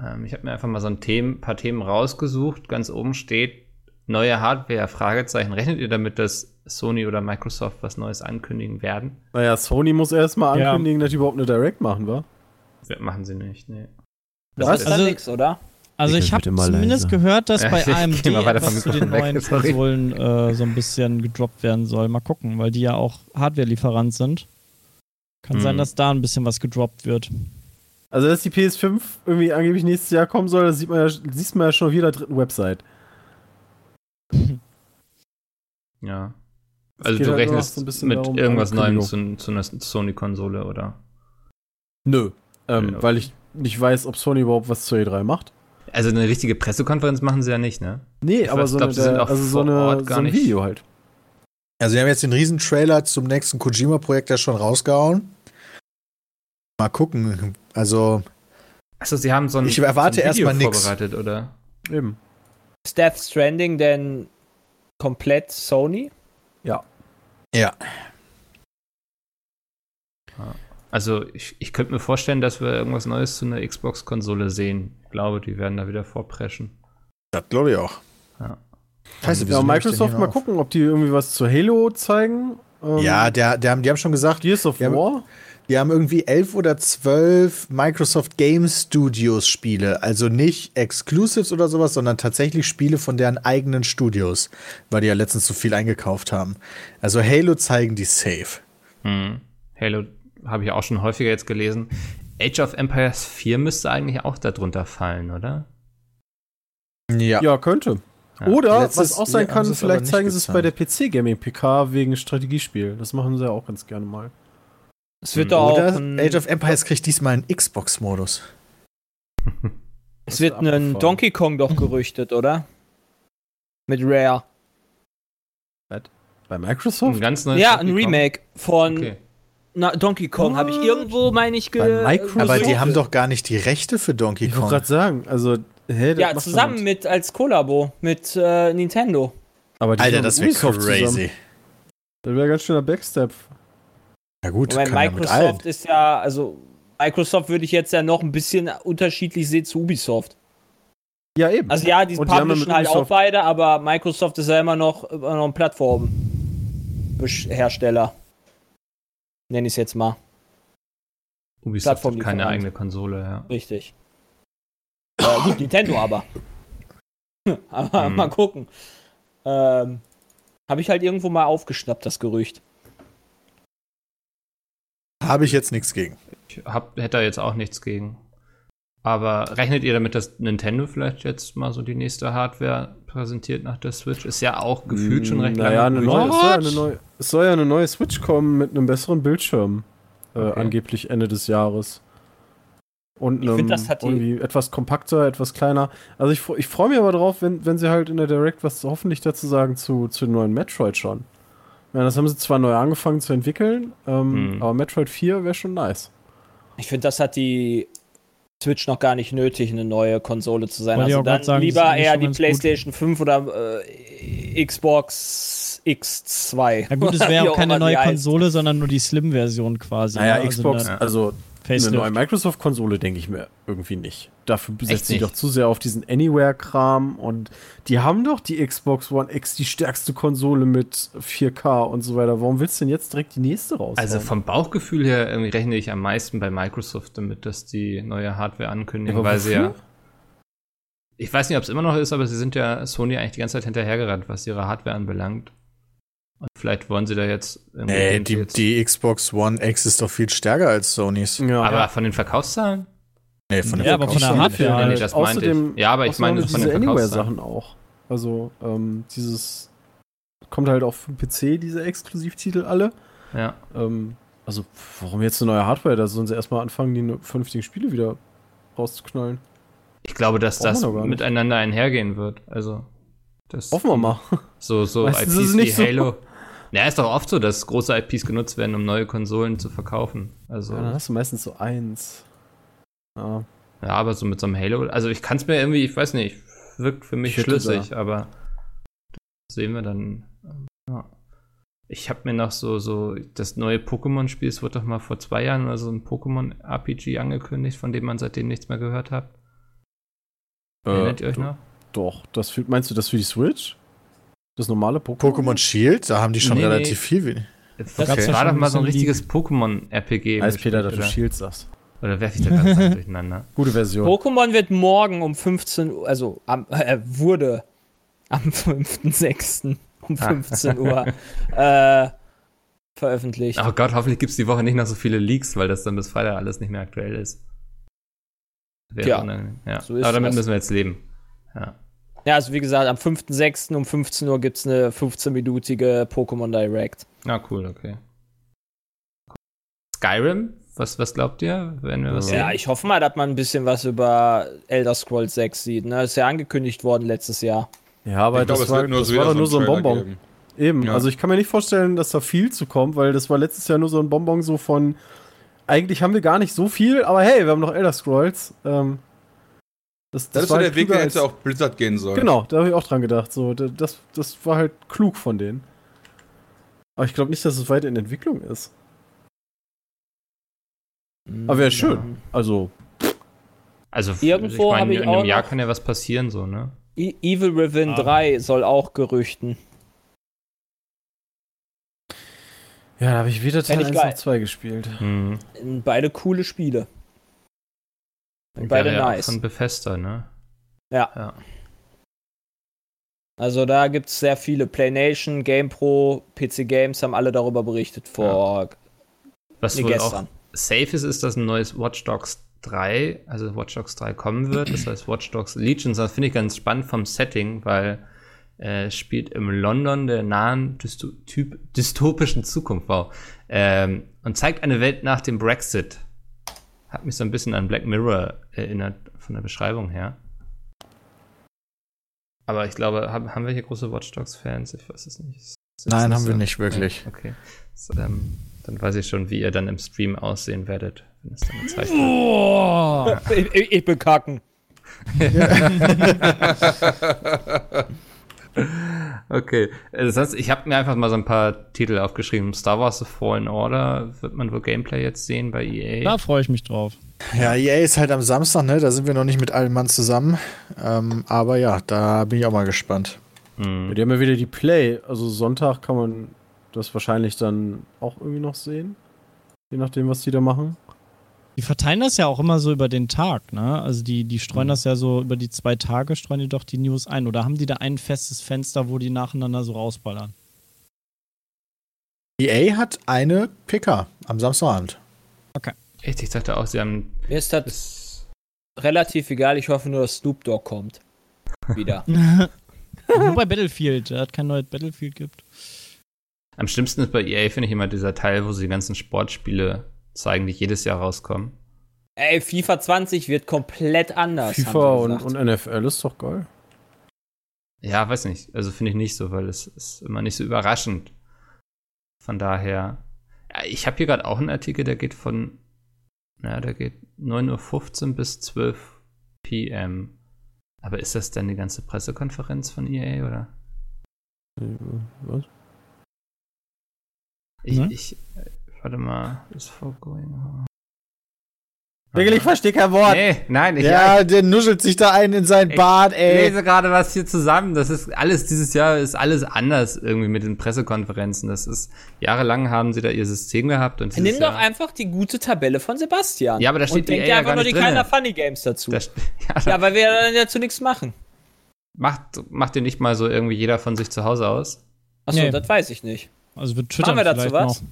Ähm, ich habe mir einfach mal so ein Themen, paar Themen rausgesucht. Ganz oben steht neue Hardware, Fragezeichen. Rechnet ihr damit, dass Sony oder Microsoft was Neues ankündigen werden? Naja, Sony muss erstmal Ja. ankündigen, dass die überhaupt eine Direct machen, wa? Ja, machen sie nicht, nee. Das ist Also- nix, oder? Also Mikkel, ich habe zumindest leiser. gehört, dass bei ich AMD etwas zu den weg, neuen sorry. Konsolen äh, so ein bisschen gedroppt werden soll. Mal gucken, weil die ja auch Hardware-Lieferant sind. Kann sein, Mhm. dass da ein bisschen was gedroppt wird. Also, dass die PS5 irgendwie angeblich nächstes Jahr kommen soll, das sieht man ja, siehst man ja schon auf jeder dritten Website. Ja. Also du halt rechnest so ein bisschen mit darum, irgendwas Neuem zu, zu einer Sony-Konsole, oder? Nö. Ähm, Ja. Weil ich nicht weiß, ob Sony überhaupt was zur E3 macht. Also eine richtige Pressekonferenz machen sie ja nicht, ne? Nee, Ich aber weiß, so, glaub, eine, sie sind auch also so, vor eine, Ort gar so ein nicht- Video halt. Also, wir haben jetzt den riesen Trailer zum nächsten Kojima-Projekt ja schon rausgehauen. Mal gucken. Also, Achso, sie haben so ein, Ich erwarte so ein Video erstmal nix. vorbereitet, oder? Eben. Ist Death Stranding denn komplett Sony? Ja. ja. Also ich, ich könnte mir vorstellen, dass wir irgendwas Neues zu einer Xbox-Konsole sehen. Ich glaube, die werden da wieder vorpreschen. Das glaube ich auch. Ja. Scheiße, Ja, denn Microsoft mal auf? gucken, ob die irgendwie was zu Halo zeigen. Ähm, Ja, der, der haben, die haben schon gesagt, Gears of War. die haben irgendwie elf oder zwölf Microsoft Game Studios Spiele. Also nicht Exclusives oder sowas, sondern tatsächlich Spiele von deren eigenen Studios, weil die ja letztens so viel eingekauft haben. Also Halo zeigen die safe. Hm. Halo habe ich auch schon häufiger jetzt gelesen. Age of Empires 4 müsste eigentlich auch darunter fallen, oder? Ja. Ja, könnte. Ja. Oder, Letztes was auch sein kann, vielleicht zeigen sie es bei der gezeigt. PC Gaming PK wegen Strategiespiel. Das machen sie ja auch ganz gerne mal. Es wird Hm. doch auch Age of Empires kriegt diesmal einen Xbox-Modus. es wird ein. Donkey Kong doch gerüchtet, oder? Mit Rare. Bei Microsoft? Ein ganz neues Ja, Donkey ein Kong? Remake von Okay. Na, Donkey Kong. Habe ich irgendwo, meine ich, ge Bei Microsoft? Aber die haben doch gar nicht die Rechte für Donkey ich wollte Kong. gerade sagen, also, hä, das Ja, zusammen mit als Kollabo mit äh, Nintendo. Aber die Alter, das wäre Ubisoft zusammen. crazy. Das wäre ganz schöner Backstep. Ja gut, Wobei kann ja mit allen. Microsoft ist ja, also Microsoft würde ich jetzt ja noch ein bisschen unterschiedlich sehen zu Ubisoft. Ja, eben. Also ja, die Und die publishen mit halt auch beide, aber Microsoft ist ja immer noch, immer noch ein Plattformhersteller. Nenne ich es jetzt mal. Ubisoft hat keine eigene Konsole, ja. Richtig. äh, gut, Nintendo aber. aber Hm. mal gucken. Ähm, Habe ich halt irgendwo mal aufgeschnappt, das Gerücht. Habe ich jetzt nichts gegen. Ich hab, hätte da jetzt auch nichts gegen. Aber rechnet ihr damit, dass Nintendo vielleicht jetzt mal so die nächste Hardware präsentiert nach der Switch? Ist ja auch gefühlt schon recht naja, eine lange. neue, es, soll ja eine neue, es soll ja eine neue Switch kommen mit einem besseren Bildschirm. Äh, Okay. Angeblich Ende des Jahres. Und Ich einem, find, das hat die- irgendwie etwas kompakter, etwas kleiner. Also ich, ich freue mich aber drauf, wenn, wenn sie halt in der Direct was hoffentlich dazu sagen zu, zu dem neuen Metroid schon. Ja, das haben sie zwar neu angefangen zu entwickeln, ähm, Hm. aber Metroid 4 wäre schon nice. Ich finde, das hat die Switch noch gar nicht nötig, eine neue Konsole zu sein. Wollte ich Also dann sagen, lieber eher die ganz gut. PlayStation 5 oder äh, Xbox X2. Ja gut, es wäre auch keine neue. Konsole, sondern nur die Slim-Version quasi. Naja, ne? Also Xbox, eine also eine Facelift. neue Microsoft-Konsole denke ich mir irgendwie nicht. Dafür setzt sie doch zu sehr auf diesen Anywhere-Kram und die haben doch die Xbox One X, die stärkste Konsole mit 4K und so weiter. Warum willst du denn jetzt direkt die nächste raus? Also vom Bauchgefühl her rechne ich am meisten bei Microsoft damit, dass die neue Hardware ankündigen, Aber weil sie ja. Ich weiß nicht, ob es immer noch ist, aber sie sind ja Sony eigentlich die ganze Zeit hinterhergerannt, was ihre Hardware anbelangt. Und vielleicht wollen sie da jetzt. Nee, die, jetzt- die Xbox One X ist doch viel stärker als Sonys. ja. aber von den Verkaufszahlen? Nee, von Ja, aber von der Verkaufszahlen. Hardware Nee, halt. das meinte Außerdem, ich. Ja, aber ich meine von den Verkaufszahlen. Anywhere-Sachen auch. Also, ähm, dieses kommt halt auch für den PC, diese Exklusivtitel alle. Ja. Ähm, also, warum jetzt eine neue Hardware? Da sollen sie erstmal anfangen, die vernünftigen Spiele wieder rauszuknallen. Ich glaube, dass Brauchen das miteinander einhergehen wird. Also. Das Hoffen wir mal. So, so IPs wie so. Ja, ist doch oft so, dass große IPs genutzt werden, um neue Konsolen zu verkaufen. Also, Ja, dann hast du meistens so eins. Ja. ja, aber so mit so einem Halo, also ich kann es mir irgendwie, ich weiß nicht, wirkt für mich schlüssig, aber das sehen wir dann. ähm, Ja. Ich habe mir noch so, so, das neue Pokémon-Spiel, es wurde doch mal vor zwei Jahren oder so ein Pokémon-RPG angekündigt, von dem man seitdem nichts mehr gehört hat. Erinnert ihr euch noch? Doch. Das für, meinst du das für die Switch? Das normale Pokémon? Pokémon Shield, da haben die schon Nee, nee. relativ viel. wie- Das ja war doch mal so ein richtiges Pokémon-RPG. Als Peter, dass du oder? Shield sagst. Oder werfe ich da Sachen durcheinander? Gute Version. Pokémon wird morgen um 15 Uhr, also am, äh, wurde am 5.6. um 15 Uhr äh, veröffentlicht. Oh Gott, hoffentlich gibt es die Woche nicht noch so viele Leaks, weil das dann bis Freitag alles nicht mehr aktuell ist. Wäre unangenehm. ja. so ist Aber damit das. müssen wir jetzt leben. Ja. Ja, also wie gesagt, am 5.6. um 15 Uhr gibt es eine 15-minütige Pokémon Direct. Na cool, okay. Skyrim? Was, was glaubt ihr? Werden wir was Ja, Ja, sehen? ich hoffe mal, dass man ein bisschen was über Elder Scrolls 6 sieht. Ne? Ist ja angekündigt worden letztes Jahr. Ja, aber Ich das es war, nur das so war doch nur so ein Bonbon. geben. Eben, Ja. also ich kann mir nicht vorstellen, dass da viel zu kommt, weil das war letztes Jahr nur so ein Bonbon so von, eigentlich haben wir gar nicht so viel, aber hey, wir haben noch Elder Scrolls. Ähm, das, Das so war der halt Weg, kluger der jetzt als- auch Blizzard gehen soll. Genau, da habe ich auch dran gedacht. So, da- das, das war halt klug von denen. Aber ich glaube nicht, dass es weiter in Entwicklung ist. Aber wäre schön. Also, Also, Irgendwo ich meine, ich in einem Jahr kann ja was passieren, so, ne? E Evil Within Ah. 3 soll auch gerüchten. ja, da habe ich weder Teil Fänd ich 1 geil. noch 2 gespielt. Hm. Beide coole Spiele. Und beide ja nice. Von Bethesda, ne? Ja. Ja. Also da gibt es sehr viele. PlayNation, GamePro, PC Games haben alle darüber berichtet vor Was nee, wohl gestern. auch safe ist, ist, dass ein neues Watch Dogs 3, also Watch Dogs 3 kommen wird. Das heißt Watch Dogs Legions. Das finde ich ganz spannend vom Setting, weil äh, es spielt im London der nahen dystopischen Zukunft. Wow. Ähm, und zeigt eine Welt nach dem Brexit. Hat mich so ein bisschen an Black Mirror erinnert, von der Beschreibung her. Aber ich glaube, haben, haben wir hier große Watch Dogs-Fans? Ich weiß es nicht. Nein, haben wir so? nicht wirklich. Okay. So, ähm, dann weiß ich schon, wie ihr dann im Stream aussehen werdet, wenn es dann gezeigt wird. Oh, Ich, ich, ich bekacken. Okay. Das heißt, ich habe mir einfach mal so ein paar Titel aufgeschrieben. Star Wars The Fallen Order wird man wohl Gameplay jetzt sehen bei EA. da freue ich mich drauf. Ja, EA ist halt am Samstag, ne? Da sind wir noch nicht mit allen Mann zusammen. Ähm, aber ja, da bin ich auch mal gespannt. Hm. Die haben ja wieder die Play. Also Sonntag kann man das wahrscheinlich dann auch irgendwie noch sehen. Je nachdem, was die da machen. Die verteilen das ja auch immer so über den Tag, ne? Also die, die streuen das ja so über die zwei Tage, streuen die doch die News ein. Oder haben die da ein festes Fenster, wo die nacheinander so rausballern? EA hat eine PK am Samstagabend. Echt, ich dachte auch, sie haben. Mir ist das Das, relativ egal. Ich hoffe nur, dass Snoop Dogg kommt. Wieder. Nur bei Battlefield, da hat kein neues Battlefield gibt. am schlimmsten ist bei EA, finde ich, immer dieser Teil, wo sie die ganzen Sportspiele zeigen, die jedes Jahr rauskommen. Ey, FIFA 20 wird komplett anders. FIFA und, und NFL ist doch geil. Ja, weiß nicht. Also finde ich nicht so, weil es ist immer nicht so überraschend. Von daher. Ja, ich habe hier gerade auch einen Artikel, der geht von. Na, der geht 9.15 Uhr bis 12 PM. Aber ist das denn die ganze Pressekonferenz von EA oder? Was? Ich, Ne? ich, äh, warte mal, ist foregoing. Digga, ich verstehe kein Wort. Nee, nein, ich, Ja, der nuschelt sich da ein in sein Ich Bart, ich ey. lese gerade was hier zusammen. Das ist alles dieses Jahr ist alles anders irgendwie mit den Pressekonferenzen. Das ist jahrelang haben sie da ihr System gehabt und Nimm dieses doch Jahr, einfach die gute Tabelle von Sebastian. Ja, aber da steht und denk EA dir ja einfach nur die drinne. keiner Funny Games dazu. da, ja, ja, weil wir dann dazu nichts machen. macht macht ihr nicht mal so irgendwie jeder von sich zu Hause aus? Achso, Nee. das weiß ich nicht. Also wir twittern Machen wir dazu vielleicht was? noch.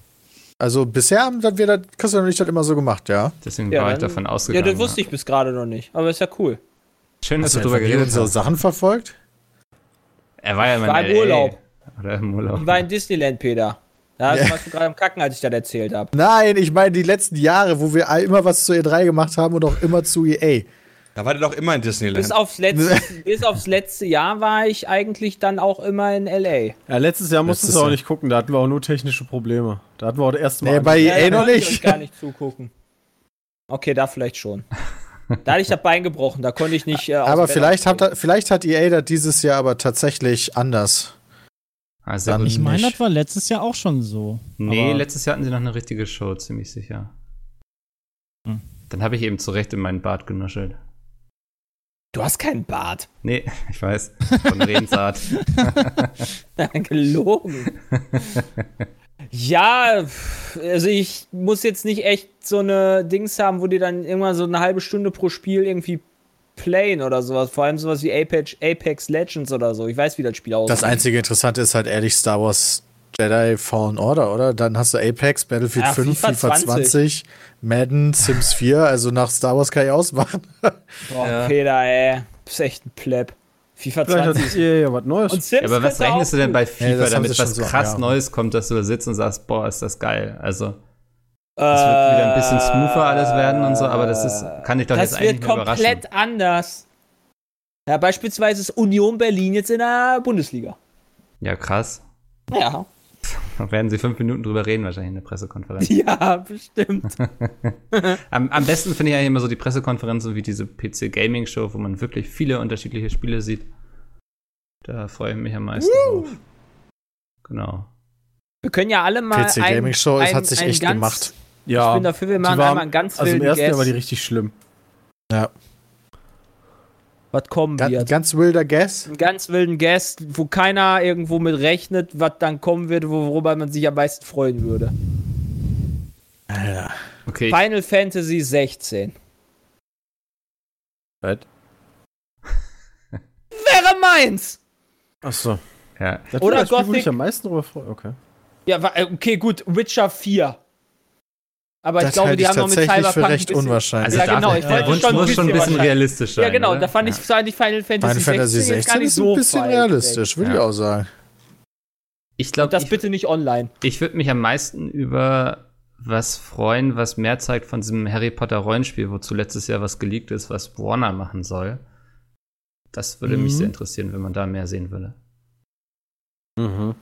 Also bisher haben wir das, Christian und ich das immer so gemacht, ja. Deswegen Ja, war ich davon Ja, ausgegangen. das wusste ich bis gerade noch nicht. Aber ist ja cool. Schön, dass Hast du nie geredet unsere hast. Sachen verfolgt? Er war ja immer war in im LA. Urlaub. Oder im Urlaub. Ich war in Disneyland, Peter. Da Ja. warst du gerade am Kacken, als ich das erzählt habe. Nein, ich meine die letzten Jahre, wo wir immer was zu E3 gemacht haben und auch immer zu EA. Da war der doch immer in Disneyland. Bis aufs, letzte, bis aufs letzte Jahr war ich eigentlich dann auch immer in L.A. Ja, letztes Jahr musstest Letztes du auch nicht gucken, da hatten wir auch nur technische Probleme. Da hatten wir auch das erste Mal. Nee, bei Ja, EA da noch konnte ich nicht. euch gar nicht zugucken. Okay, da vielleicht schon. Da hatte ich das Bein gebrochen, da konnte ich nicht. Äh, Aber vielleicht hat, vielleicht hat EA das dieses Jahr aber tatsächlich anders. Sehr Dann-. Ich meine, das war letztes Jahr auch schon so. Nee, Aber- letztes Jahr hatten sie noch eine richtige Show, ziemlich sicher. Hm. Dann habe ich eben zurecht in meinen Bart genuschelt. Du hast keinen Bart. Nee, ich weiß. Von Redensart. Gelogen. ja, also ich muss jetzt nicht echt so eine Dings haben, wo die dann irgendwann so eine halbe Stunde pro Spiel irgendwie playen oder sowas. Vor allem sowas wie Apex, Apex Legends oder so. Ich weiß, wie das Spiel aussieht. Das einzige Interessante ist halt ehrlich Star Wars Jedi Fallen Order, oder? Dann hast du Apex, Battlefield Ja, 5, FIFA FIFA 20, Madden, Sims 4. Also nach Star Wars kann ich ausmachen. Boah, Ja. Peter, ey. Bist echt ein Pleb. FIFA Vielleicht hat 20. EA ja was Neues. Und Sims Ja, aber was rechnest du denn bei. FIFA, Ja, das damit was so, krass ja. Neues kommt, dass du da sitzt und sagst, boah, ist das geil. Also, das wird wieder ein bisschen smoother alles werden und so, aber das ist, kann ich doch Das jetzt eigentlich wird nicht überraschen. komplett anders. Ja, beispielsweise ist Union Berlin jetzt in der Bundesliga. Ja, krass. Ja. Da werden sie fünf Minuten drüber reden, wahrscheinlich in der Pressekonferenz. Ja, bestimmt. Am, am besten finde ich eigentlich immer so die Pressekonferenzen wie diese PC Gaming Show, wo man wirklich viele unterschiedliche Spiele sieht. Da freue ich mich am meisten drauf. Genau. Wir können ja alle mal. PC ein- Gaming Show, es hat sich echt ganz, gemacht. ja, Ich bin dafür, wir machen einmal einen ganz also im wilden ersten Jahr war die richtig schlimm. Ja. Was kommen Ganz, wird. ganz wilder Guess. einen ganz wilden Guest, wo keiner irgendwo mit rechnet, was dann kommen wird, wo- worüber man sich am meisten freuen würde. Alter. Okay, Final Fantasy 16. Was? Wäre meins! Achso. ja. Das Oder war das Spiel, wo Gothic- ich am meisten drüber freue. Okay. Ja, äh, okay, gut, Witcher 4. Aber ich Das glaube, halte die ich haben noch mit tatsächlich Cyberpunk für recht unwahrscheinlich. Also Ja, genau, ich der wollte Wunsch schon ein muss schon ein bisschen bisschen wahrscheinlich. realistisch sein. Ja, genau, oder? da fand ich, fand ich Final Fantasy, Final Fantasy 16 jetzt 16 gar nicht ist so ein bisschen realistisch, würde ich Ja. auch sagen. Ich Und glaube, das ich, bitte nicht online. ich würde mich am meisten über was freuen, was mehr zeigt von diesem Harry Potter Rollenspiel, wozu letztes Jahr was geleakt ist, was Warner machen soll. Das würde mich Mhm. sehr interessieren, wenn man da mehr sehen würde. Mhm.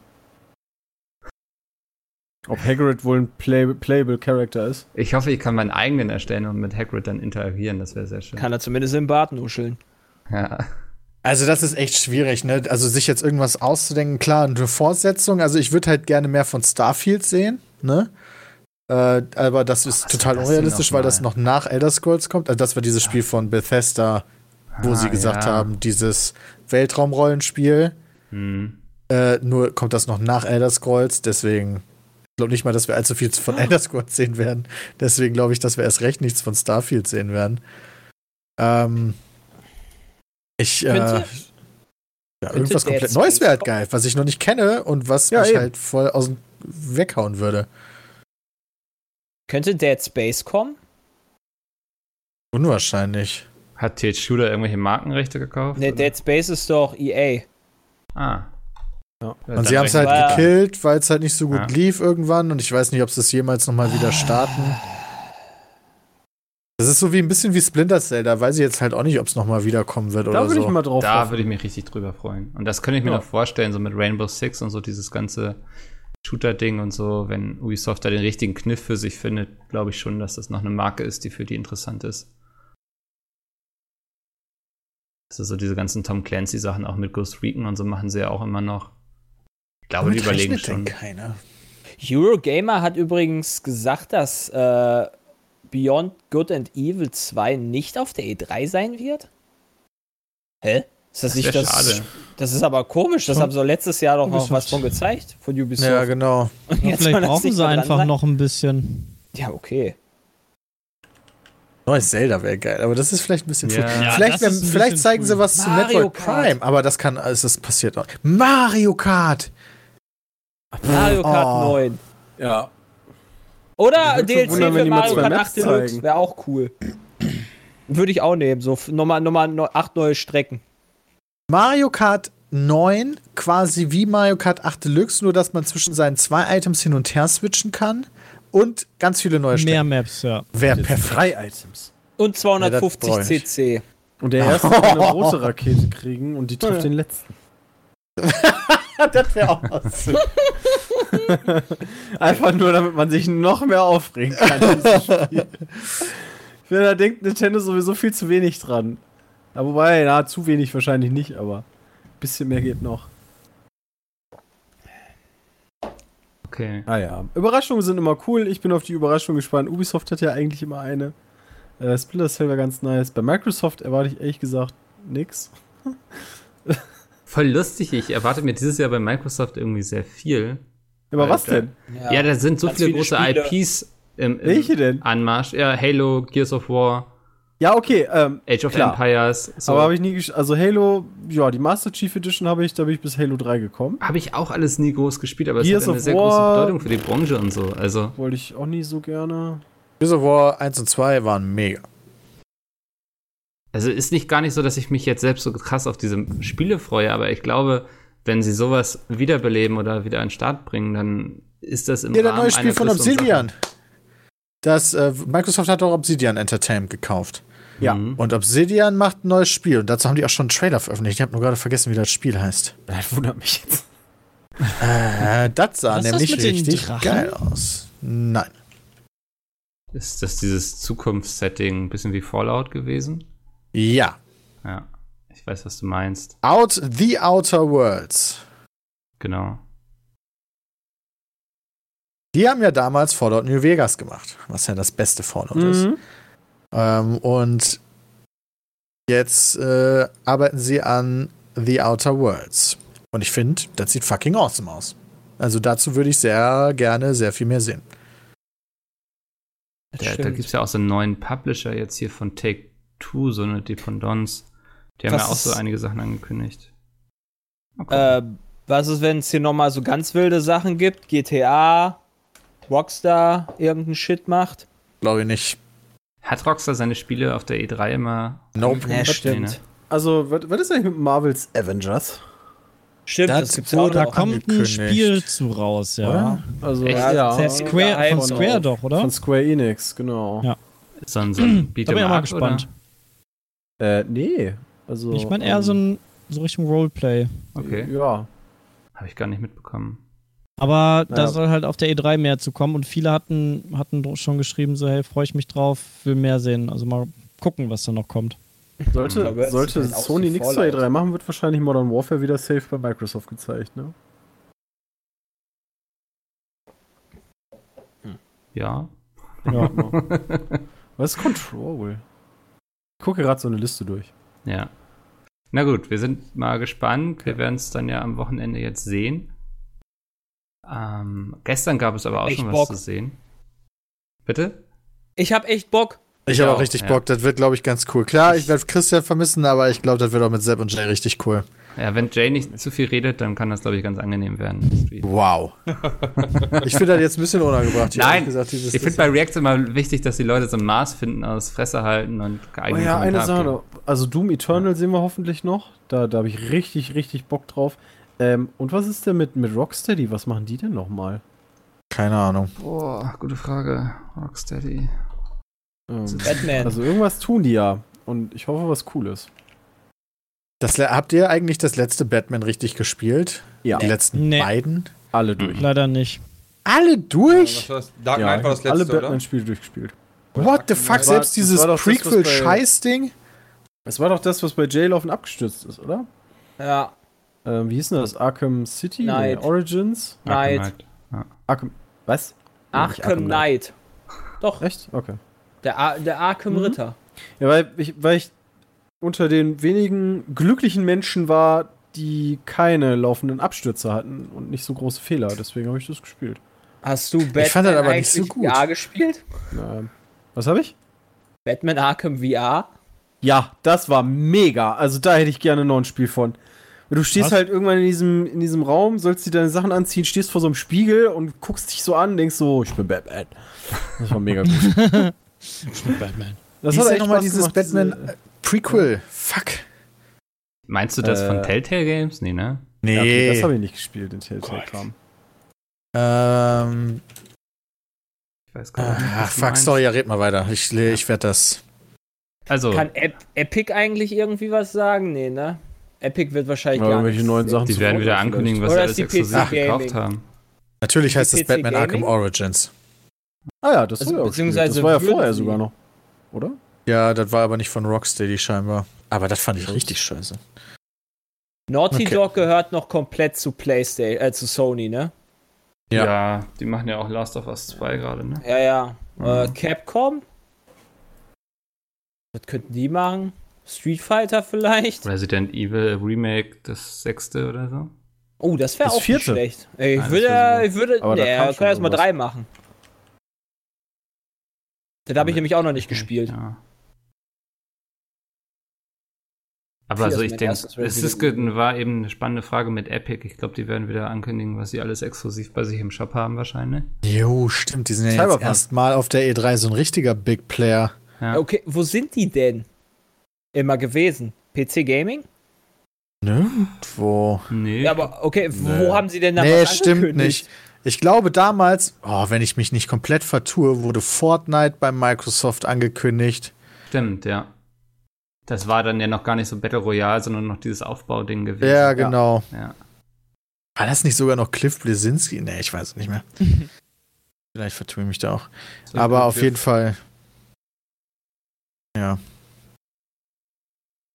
Ob Hagrid wohl ein play playable Character ist? Ich hoffe, ich kann meinen eigenen erstellen und mit Hagrid dann interagieren. Das wäre sehr schön. Kann er zumindest im Bart nuscheln. Ja. Also das ist echt schwierig, ne? Also sich jetzt irgendwas auszudenken, klar, eine Fortsetzung. Also ich würde halt gerne mehr von Starfield sehen, ne? Äh, aber das ist was total das unrealistisch, weil das noch nach Elder Scrolls kommt. Also das war dieses Spiel von Bethesda, wo Ah, sie gesagt ja. haben, dieses Weltraumrollenspiel. Hm. Äh, nur kommt das noch nach Elder Scrolls, deswegen glaube nicht mal, dass wir allzu viel von Elder Scrolls sehen werden. Deswegen glaube ich, dass wir erst recht nichts von Starfield sehen werden. Ähm, ich, äh, ja, irgendwas komplett Neues wäre halt geil, was ich noch nicht kenne und was Ja, mich eben. halt voll aus dem weghauen würde. Könnte Dead Space kommen? Unwahrscheinlich. Hat TH Shooter irgendwelche Markenrechte gekauft? Ne? Dead Space ist doch EA. Ah. Ja. Und sie haben es halt war- gekillt, weil es halt nicht so gut Ja. lief irgendwann und ich weiß nicht, ob sie es jemals nochmal wieder starten. Das ist so wie ein bisschen wie Splinter Cell, da weiß ich jetzt halt auch nicht, ob es nochmal wiederkommen wird Da oder würde so. ich mal drauf Da würde ich mich richtig drüber freuen. Und das könnte ich mir Ja. noch vorstellen, so mit Rainbow Six und so dieses ganze Shooter-Ding und so, wenn Ubisoft da den richtigen Kniff für sich findet, glaube ich schon, dass das noch eine Marke ist, die für die interessant ist. Also so diese ganzen Tom Clancy-Sachen auch mit Ghost Recon und so machen sie ja auch immer noch. Ich glaube, die Womit überlegen schon. keiner. Eurogamer hat übrigens gesagt, dass äh, Beyond Good and Evil 2 nicht auf der E3 sein wird. Hä? Ist das, Das nicht das? schade. Das ist aber komisch. Das haben sie letztes Jahr doch noch was von gezeigt. Von Ubisoft. Ja, genau. Und jetzt vielleicht brauchen sie einfach sein? noch ein bisschen. Ja, okay. Neues Zelda wäre geil, aber das ist vielleicht ein bisschen Ja. früh. Ja, vielleicht wenn, ein vielleicht bisschen zeigen früh. sie was zu Mario Metroid Kart. Prime, aber das kann, also das passiert auch. Mario Kart! Mario Kart Oh. 9. Ja. Oder DLC wundern, für Mario Kart Maps 8 Deluxe. Wäre auch cool. Würde ich auch nehmen. So nochmal, nochmal neu- acht neue Strecken. Mario Kart 9, quasi wie Mario Kart 8 Deluxe, nur dass man zwischen seinen zwei Items hin und her switchen kann und ganz viele neue Mehr Strecken. Maps, ja. Wäre perfekt. Drei Items. Und Ja, das 250 brauch ich nicht. CC. Und der erste kann eine rote Rakete kriegen und die trifft den letzten. das wäre auch was. Einfach nur, damit man sich noch mehr aufregen kann. in diesem Spiel. Ich finde, da denkt Nintendo sowieso viel zu wenig dran. Ja, wobei, na, zu wenig wahrscheinlich nicht, aber ein bisschen mehr geht noch. Okay. Ah ja. Überraschungen sind immer cool. Ich bin auf die Überraschung gespannt. Ubisoft hat ja eigentlich immer eine. Äh, Splinter Cell war ganz nice. Bei Microsoft erwarte ich ehrlich gesagt nix. Voll lustig. Ich erwarte mir dieses Jahr bei Microsoft irgendwie sehr viel. Aber was denn? Ja, da sind so viele viele große Spiele. IPs im, im Welche denn? Anmarsch. Ja, Halo, Gears of War, Ja, okay. Ähm, Age of Klar. Empires. So. Aber habe ich nie Also Halo, ja, die Master Chief Edition habe ich, da bin ich bis Halo 3 gekommen. Habe ich auch alles nie groß gespielt, aber es Gears hat eine sehr War- große Bedeutung für die Branche und so. Also, Wollte ich auch nie so gerne. Gears of War 1 und 2 waren mega. Also ist nicht gar nicht so, dass ich mich jetzt selbst so krass auf diese Spiele freue, aber ich glaube, wenn sie sowas wiederbeleben oder wieder an den Start bringen, dann ist das im Hier, der Rahmen neue Spiel von Obsidian. Das, äh, Microsoft hat auch Obsidian Entertainment gekauft. Ja. Mhm. Und Obsidian macht ein neues Spiel. Und dazu haben die auch schon einen Trailer veröffentlicht. Ich habe nur gerade vergessen, wie das Spiel heißt. Das wundert mich jetzt. Äh, das sah Was ist das nämlich richtig geil aus. Nein. Ist das dieses Zukunftssetting ein bisschen wie Fallout gewesen? Ja. Ja. Ich weiß, was du meinst. Out the Outer Worlds. Genau. Die haben ja damals Fallout New Vegas gemacht, was ja das beste Fallout ist. Mhm. Ähm, und jetzt äh, arbeiten sie an The Outer Worlds. Und ich finde, das sieht fucking awesome aus. Also dazu würde ich sehr gerne sehr viel mehr sehen. Da, da gibt es ja auch so einen neuen Publisher jetzt hier von Take So eine Dependance. Die haben Was ja auch so ist- einige Sachen angekündigt. Gucken. Äh, was ist, wenn es hier nochmal so ganz wilde Sachen gibt? GTA, Rockstar, irgendein Shit macht? Glaube ich nicht. Hat Rockstar seine Spiele auf der E3 immer? Nope. Ja, Nee, stimmt. ne? Also, was, was ist eigentlich mit Marvels Avengers? Stimmt, Das das, gibt's ja auch wurde Da kommt ein angekündigt. Spiel zu raus, ja. Oder? Also, Echt? ja. Sehr Square, von Square doch, oder? Von Square Enix, genau. Ja. So ein, so ein Da bin ich mal gespannt. Äh, nee. Also, Ich meine eher ähm, so, ein, so Richtung Roleplay. Okay, Ja. habe ich gar nicht mitbekommen. Aber da Ja. soll halt auf der E3 mehr zu kommen und viele hatten, hatten schon geschrieben, so hey, freue ich mich drauf, will mehr sehen. Also mal gucken, was da noch kommt. Sollte, es sollte halt Sony nichts zur Fallout. E3 machen, wird wahrscheinlich Modern Warfare wieder safe bei Microsoft gezeigt, ne? Ja. Ja. Was ist Control? Ich gucke gerade so eine Liste durch. Ja. Na gut, wir sind mal gespannt. Wir werden es dann ja am Wochenende jetzt sehen. Ähm, gestern gab es aber auch Echt schon was Bock. zu sehen. Bitte? Ich hab echt Bock. Ich habe Ja, auch richtig ja. Bock. Das wird, glaube ich, ganz cool. Klar, ich werde Christian vermissen, aber ich glaube, das wird auch mit Sepp und Jay richtig cool. Ja, wenn Jay nicht zu viel redet, dann kann das, glaube ich, ganz angenehm werden. Wow. ich finde das jetzt ein bisschen unangebracht. hier, Nein, gesagt, dieses, Ich finde bei React immer wichtig, dass die Leute so ein Maß finden aus Fresse halten und Oh geeignet ja, eine Sache noch. Also Doom Eternal sehen wir hoffentlich noch. Da, da habe ich richtig, richtig Bock drauf. Ähm, und was ist denn mit, mit Rocksteady? Was machen die denn nochmal? keine Ahnung. Boah, gute Frage. Rocksteady. Ähm, Batman. also irgendwas tun die ja. Und ich hoffe, was Cooles. Das, habt ihr eigentlich das letzte Batman richtig gespielt? Ja, Die letzten Nee. beiden? alle durch. Leider nicht. Alle durch? Das? Dark Ja, Knight ich war das alle letzte, oder? Batman-Spiele durchgespielt. What the fuck? Das war- Selbst dieses Prequel-Scheiß-Ding? Es war doch das, was bei J-Laufen abgestürzt ist, oder? Ja. Ähm, wie hieß denn das? Arkham City? Knight. Nee, Origins? Knight. Arkham Ja. Arkham. Was? Nee, nicht Arkham Knight. Doch, Echt? Okay. der, Ar der Arkham Mhm. Ritter. Ja, weil ich, weil ich unter den wenigen glücklichen Menschen war, die keine laufenden Abstürze hatten und nicht so große Fehler. Deswegen habe ich das gespielt. Hast du Batman fand das aber nicht so gut. VR gespielt? Ähm, was habe ich? Batman Arkham VR? Ja, das war mega. Also da hätte ich gerne noch ein Spiel von. Du stehst Was? halt irgendwann in diesem, in diesem Raum, sollst dir deine Sachen anziehen, stehst vor so einem Spiegel und guckst dich so an, denkst so, ich bin Batman. Das war mega gut. Batman. Das Wie ist hat echt nochmal dieses gemacht, diese- Batman äh, Prequel? Fuck. Meinst du das Äh, von Telltale Games? Nee, ne? Ja, okay, Nee. das habe ich nicht gespielt, den Telltale-Kram. ähm, Ich weiß gar nicht. ach, fuck, meinst. sorry, ja, red mal weiter. Ich, ich werde das. Also, Kann Ep Epic eigentlich irgendwie was sagen? Nee, ne? Epic wird wahrscheinlich Ja, gar irgendwelche neuen. Sachen die werden wieder ankündigen, was sie alles die exklusiv gekauft haben. Natürlich heißt es PC Batman Gaming? Arkham Origins. Ah ja, das, Also, war ja das war ja vorher sogar noch. Oder? Ja, das war aber nicht von Rocksteady scheinbar. Aber das fand ich richtig scheiße. Naughty Okay. Dog gehört noch komplett zu PlayStation, äh, zu Sony, ne? Ja. Ja. die machen ja auch Last of Us 2 gerade, ne? Ja, ja. Äh, Mhm. Capcom? Was könnten die machen? Street Fighter vielleicht? Resident Evil Remake, das sechste oder so. Oh, das wäre auch nicht vierte. schlecht. Ey, Ich das würde, ich würde, Aber nee, schon können erstmal drei machen. Das habe ich nämlich auch noch nicht gespielt. Ja. Aber also ich denke, es ist, war eben eine spannende Frage mit Epic. Ich glaube, die werden wieder ankündigen, was sie alles exklusiv bei sich im Shop haben wahrscheinlich. Jo, stimmt. Die sind ja jetzt Cyberpunk. erstmal auf der E3 so ein richtiger Big Player. Ja. Okay, wo sind die denn immer gewesen? PC Gaming? Nirgendwo. Nee. Ja, aber okay, Nee. wo haben sie denn da Nee, was stimmt nicht. Ich glaube damals, oh, wenn ich mich nicht komplett vertue, wurde Fortnite bei Microsoft angekündigt. Stimmt, ja. Das war dann ja noch gar nicht so Battle Royale, sondern noch dieses Aufbauding gewesen. Ja, genau. Ja. War das nicht sogar noch Cliff Blesinski? Nee, ich weiß es nicht mehr. Vielleicht vertue ich mich da auch. So Aber auf jeden Fall. Ja.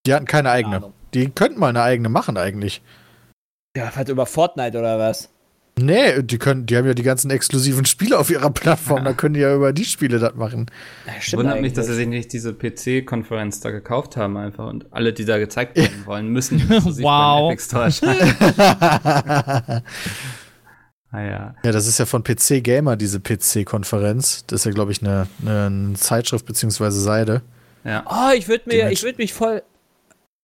Die hatten keine eigene. Die könnten mal eine eigene machen eigentlich. Ja, was über Fortnite oder was? Nee, die können, die haben ja die ganzen exklusiven Spiele auf ihrer Plattform, da können die ja über die Spiele das machen. Ja, stimmt Wundert mich, dass sie sich nicht diese PC-Konferenz da gekauft haben einfach und alle, die da gezeigt werden wollen, müssen Wow. Epic Store erscheinen. Ah ja. Ja, das ist ja von PC Gamer, diese PC-Konferenz. Das ist ja, glaube ich, eine, eine Zeitschrift beziehungsweise Seite. Ja. Oh, ich würde mir, ich würde mich voll.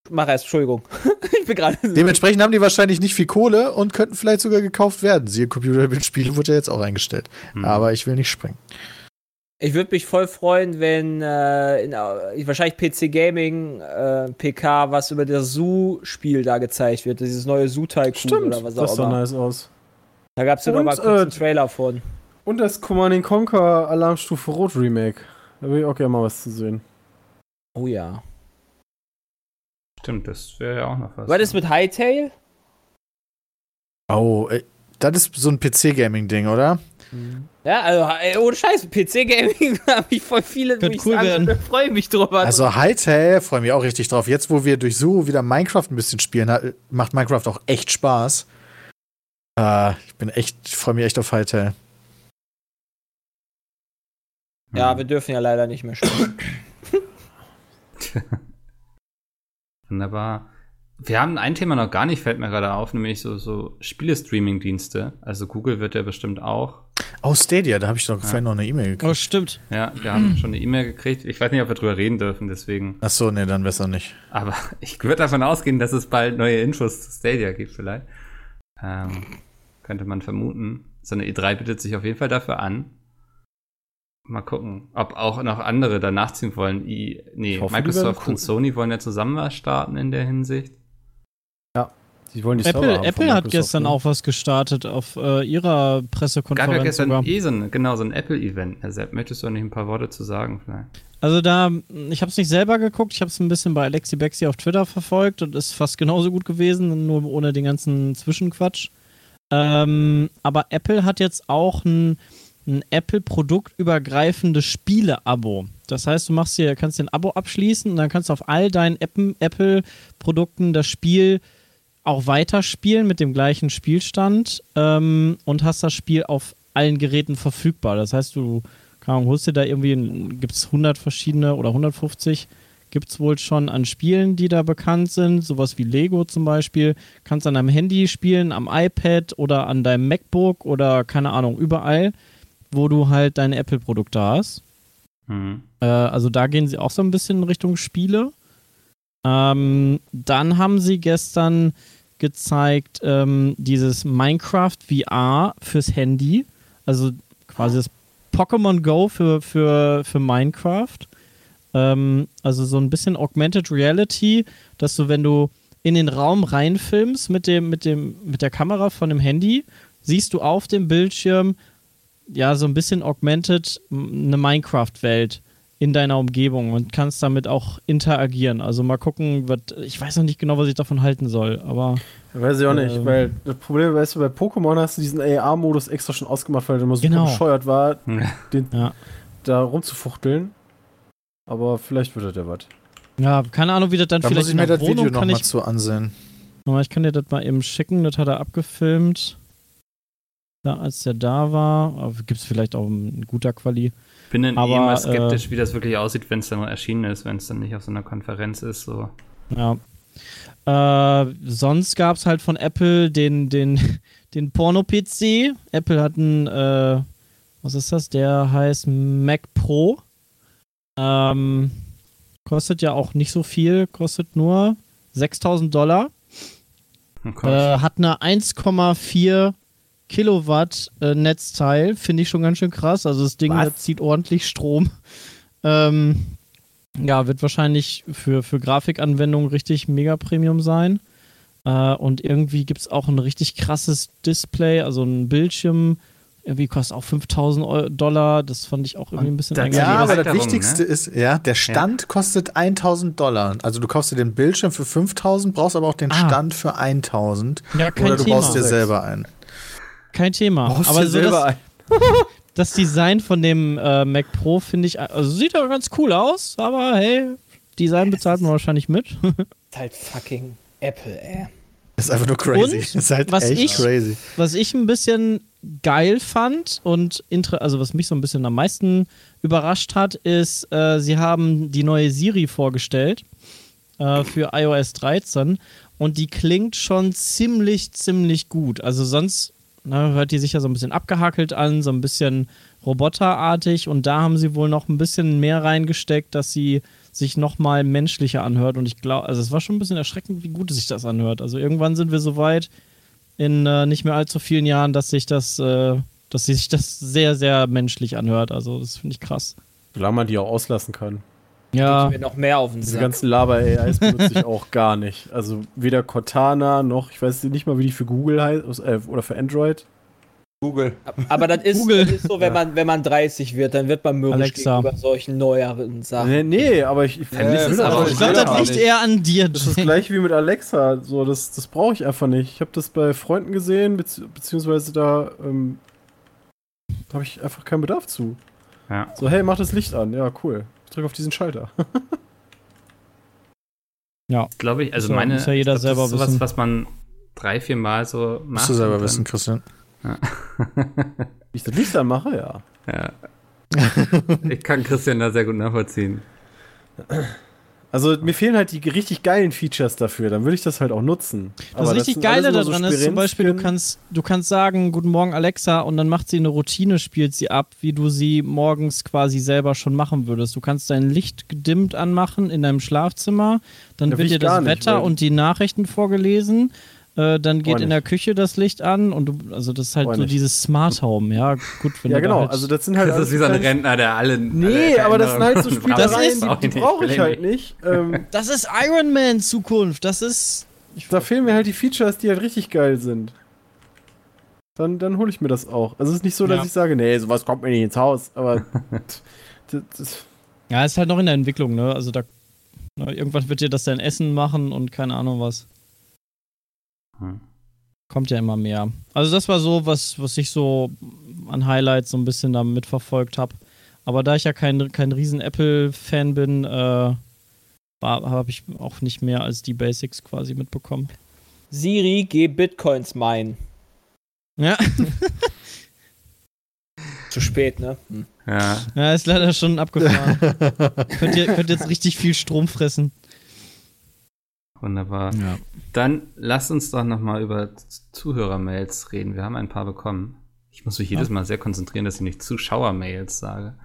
Mach erst, Entschuldigung. ich bin gerade. Dementsprechend haben die wahrscheinlich nicht viel Kohle und könnten vielleicht sogar gekauft werden. Siehe Computerspiele wurde ja jetzt auch eingestellt. Hm. Aber ich will nicht springen. Ich würde mich voll freuen, wenn äh, in, äh, wahrscheinlich PC Gaming äh, PK was über das Zoo-Spiel da gezeigt wird, dieses neue Zoo Tycoon Stimmt, oder was das auch sah immer. nice aus. Da gab es ja noch Und, mal kurz äh, einen Trailer von. Und das Command Conquer Alarmstufe Rot Remake. Da will ich auch gerne mal was zu sehen. Oh ja. Stimmt, das wäre ja auch noch was. Was ist mit Hightail? Oh, ey, das ist so ein PC-Gaming-Ding, oder? Ja, also ey, ohne Scheiß, PC Gaming habe ich voll viele, wo Könnte ich cool sagen werden. freue mich drüber. Also Hytale, freue mich auch richtig drauf. Jetzt, wo wir durch Suho wieder Minecraft ein bisschen spielen, macht Minecraft auch echt Spaß. Äh, ich bin echt, freue mich echt auf Hytale. ja, Hm. wir dürfen ja leider nicht mehr spielen. Wunderbar. Wir haben ein Thema noch gar nicht, fällt mir gerade auf, nämlich so, so Spiele-Streaming-Dienste. Also Google wird ja bestimmt auch. Oh, Stadia, da habe ich doch vorhin noch eine E-Mail gekriegt. Oh, stimmt. Ja, wir haben schon eine E-Mail gekriegt. Ich weiß nicht, ob wir drüber reden dürfen, deswegen. Ach so, nee, dann besser nicht. Aber ich würde davon ausgehen, dass es bald neue Infos zu Stadia gibt, vielleicht. Ähm, könnte man vermuten. So eine E3 bietet sich auf jeden Fall dafür an. Mal gucken, ob auch noch andere da nachziehen wollen. I, nee, hoffe, Microsoft und Sony wollen ja zusammen was starten in der Hinsicht. Die wollen die Server Apple, haben Apple hat gestern ne? auch was gestartet auf äh, ihrer Gab ja Pressekonferenz gestern sogar. eh so ein, genau, so ein Apple-Event. Herr Sepp, möchtest du nicht ein paar Worte zu sagen vielleicht? Also da, ich habe es nicht selber geguckt, ich habe es ein bisschen bei Alexi Bexi auf Twitter verfolgt und ist fast genauso gut gewesen, nur ohne den ganzen Zwischenquatsch. Ähm, aber Apple hat jetzt auch ein, ein Apple-produktübergreifendes Spiele-Abo. Das heißt, du machst dir, kannst dir ein Abo abschließen und dann kannst du auf all deinen Apple-Produkten das Spiel auch weiterspielen mit dem gleichen Spielstand ähm, und hast das Spiel auf allen Geräten verfügbar. Das heißt, du Ahnung, holst dir da irgendwie, gibt es 100 verschiedene oder 150 gibt es wohl schon an Spielen, die da bekannt sind, sowas wie Lego zum Beispiel. Kannst an deinem Handy spielen, am iPad oder an deinem MacBook oder keine Ahnung, überall, wo du halt deine Apple-Produkte hast. Mhm. Äh, also da gehen sie auch so ein bisschen in Richtung Spiele. Ähm, dann haben sie gestern gezeigt ähm, dieses Minecraft VR fürs Handy. Also quasi das Pokémon Go für, für, für Minecraft. Ähm, also so ein bisschen Augmented Reality, dass du, wenn du in den Raum reinfilmst mit, dem, mit, dem, mit der Kamera von dem Handy, siehst du auf dem Bildschirm ja so ein bisschen augmented eine Minecraft-Welt in deiner Umgebung und kannst damit auch interagieren. Also mal gucken, was, ich weiß noch nicht genau, was ich davon halten soll, aber Weiß ich auch nicht, Ähm. weil das Problem, weißt du, bei Pokémon hast du diesen AR-Modus extra schon ausgemacht, weil der immer super Genau. bescheuert war, den, Ja. da rumzufuchteln. Aber vielleicht wird das ja was. ja, keine Ahnung, wie das dann Da vielleicht muss ich in mir das Video Wohnung noch kann mal ich, zu ansehen. Ich kann dir das mal eben schicken, das hat er abgefilmt. Da, als der da war, gibt es vielleicht auch ein guter Quali. bin dann Aber, eh immer äh, skeptisch, wie das wirklich aussieht, wenn es dann erschienen ist, wenn es dann nicht auf so einer Konferenz ist. So. Ja. Äh, sonst gab es halt von Apple den, den, den Porno-PC. Apple hat einen, äh, was ist das? Der heißt Mac Pro. Ähm, kostet ja auch nicht so viel, kostet nur 6000 Dollar. Oh. Äh, hat eine 1,4 Kilowatt äh, Netzteil, finde ich schon ganz schön krass. Also das Ding das zieht ordentlich Strom. Ähm, ja, wird wahrscheinlich für, für Grafikanwendungen richtig mega Premium sein. Äh, und irgendwie gibt es auch ein richtig krasses Display, also ein Bildschirm. Irgendwie kostet auch 5000 Eu- Dollar. Das fand ich auch irgendwie ein bisschen. Ja, aber das Wichtigste ne? ist, ja, der Stand kostet 1000 Dollar. Also du kaufst dir den Bildschirm für 5000, brauchst aber auch den Ah. Stand für 1000. Ja, kein Oder du Thema. baust dir selber ein. Kein Thema. Brauchst aber so selber das, ein. das Design von dem äh, Mac Pro finde ich, also sieht ja ganz cool aus, aber hey, Design bezahlt man wahrscheinlich mit. Ist halt fucking Apple, ey. Das ist einfach nur crazy. Und, das ist halt was echt ich- crazy. Was ich ein bisschen geil fand und also was mich so ein bisschen am meisten überrascht hat, ist, äh, sie haben die neue Siri vorgestellt äh, für iOS 13 und die klingt schon ziemlich, ziemlich gut. Also sonst ne, hört die sich ja so ein bisschen abgehackelt an, so ein bisschen roboterartig und da haben sie wohl noch ein bisschen mehr reingesteckt, dass sie sich nochmal menschlicher anhört und ich glaube, also es war schon ein bisschen erschreckend, wie gut sich das anhört. Also irgendwann sind wir so weit in äh, nicht mehr allzu vielen Jahren, dass sich das, äh, dass sich das sehr, sehr menschlich anhört. Also das finde ich krass. Solange man die auch auslassen kann. Ja, Mir noch mehr auf den Diese Sack. ganzen Laber-AIs benutze ich auch gar nicht. Also weder Cortana noch, ich weiß nicht mal, wie die für Google heißt, äh, oder für Android. Google. Aber das ist, Google. das ist so, wenn man, wenn man 30 wird, dann wird man mürrisch Alexa. gegenüber solchen neueren Sachen. Nee, nee, aber ich, ich, ich es will aber ich glaube, Ja, das liegt eher an dir. Das ist gleich wie mit Alexa. So, das, das brauche ich einfach nicht. Ich habe das bei Freunden gesehen, bezieh beziehungsweise da ähm, habe ich einfach keinen Bedarf zu. Ja. So, hey, mach das Licht an. Ja, cool. Ich drücke auf diesen Schalter. Glaube ich, also ja- meine. muss ja jeder glaub, das selber ist sowas, wissen. was man drei, vier Mal so macht. Musst du selber wissen, dann- Christian. Wie ich das Licht anmache, ja. Ja. ich kann Christian da sehr gut nachvollziehen. Also mir fehlen halt die richtig geilen Features dafür. Dann würde ich das halt auch nutzen. Das richtig Geile daran ist zum Beispiel, du kannst, du kannst sagen, guten Morgen Alexa und dann macht sie eine Routine, spielt sie ab, wie du sie morgens quasi selber schon machen würdest. Du kannst dein Licht gedimmt anmachen in deinem Schlafzimmer, dann Ja, wird dir das nicht, Wetter und die Nachrichten vorgelesen. Äh, dann geht in der. Küche das Licht an und du, also das ist halt so dieses Smart Home, ja, gut, wenn Ja, du da genau. halt, Also das sind halt Das ist wie so ein Rentner, der alle. Nee, alle aber das sind halt so Spielereien, die, die brauche ich halt nicht. Ähm, das ist Iron Man Zukunft, das ist da fehlen mir halt die Features, die halt richtig geil sind. Dann, dann hole ich mir das auch. Also es ist nicht so, dass Ja. ich sage, nee, sowas kommt mir nicht ins Haus. Aber das, das, ja, ist halt noch in der Entwicklung, ne? Also da na, irgendwann wird dir das dein Essen machen und keine Ahnung was. Hm. Kommt ja immer mehr. Also das war so, was, was ich so an Highlights so ein bisschen da mitverfolgt habe. Aber da ich ja kein, kein riesen Apple-Fan bin, äh, habe ich auch nicht mehr als die Basics quasi mitbekommen. Siri, geh Bitcoins meinen. Ja. Zu spät, ne? Hm. Ja. ja, ist leider schon abgefahren. könnt, ihr, könnt jetzt richtig viel Strom fressen. Wunderbar. Ja. Dann lasst uns doch noch mal über Zuhörermails reden. Wir haben ein paar bekommen. Ich muss mich jedes Mal sehr konzentrieren, dass ich nicht Zuschauermails sage.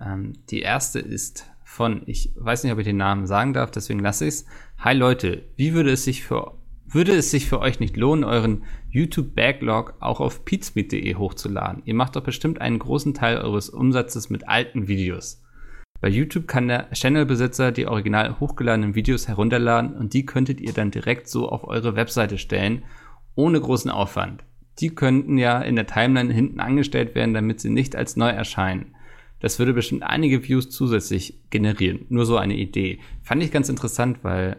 Ähm, die erste ist von, ich weiß nicht, ob ich den Namen sagen darf, deswegen lasse ich es. Hi Leute, wie würde es sich für würde es sich für euch nicht lohnen, euren YouTube-Backlog auch auf pizmeet.de hochzuladen? Ihr macht doch bestimmt einen großen Teil eures Umsatzes mit alten Videos. Bei YouTube kann der Channel-Besitzer die original hochgeladenen Videos herunterladen und die könntet ihr dann direkt so auf eure Webseite stellen, ohne großen Aufwand. Die könnten ja in der Timeline hinten angestellt werden, damit sie nicht als neu erscheinen. Das würde bestimmt einige Views zusätzlich generieren. Nur so eine Idee. Fand ich ganz interessant, weil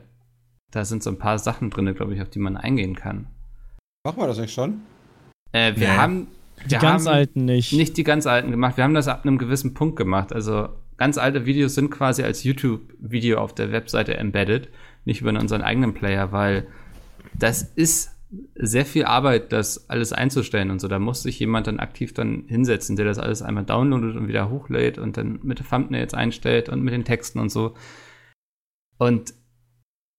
da sind so ein paar Sachen drin, glaube ich, auf die man eingehen kann. Machen wir das nicht schon? Äh, wir Nee. haben Die wir ganz haben alten nicht. nicht die ganz alten gemacht. Wir haben das ab einem gewissen Punkt gemacht. Also ganz alte Videos sind quasi als YouTube-Video auf der Webseite embedded, nicht über unseren eigenen Player, weil das ist sehr viel Arbeit, das alles einzustellen und so. Da muss sich jemand dann aktiv dann hinsetzen, der das alles einmal downloadet und wieder hochlädt und dann mit Thumbnails einstellt und mit den Texten und so. Und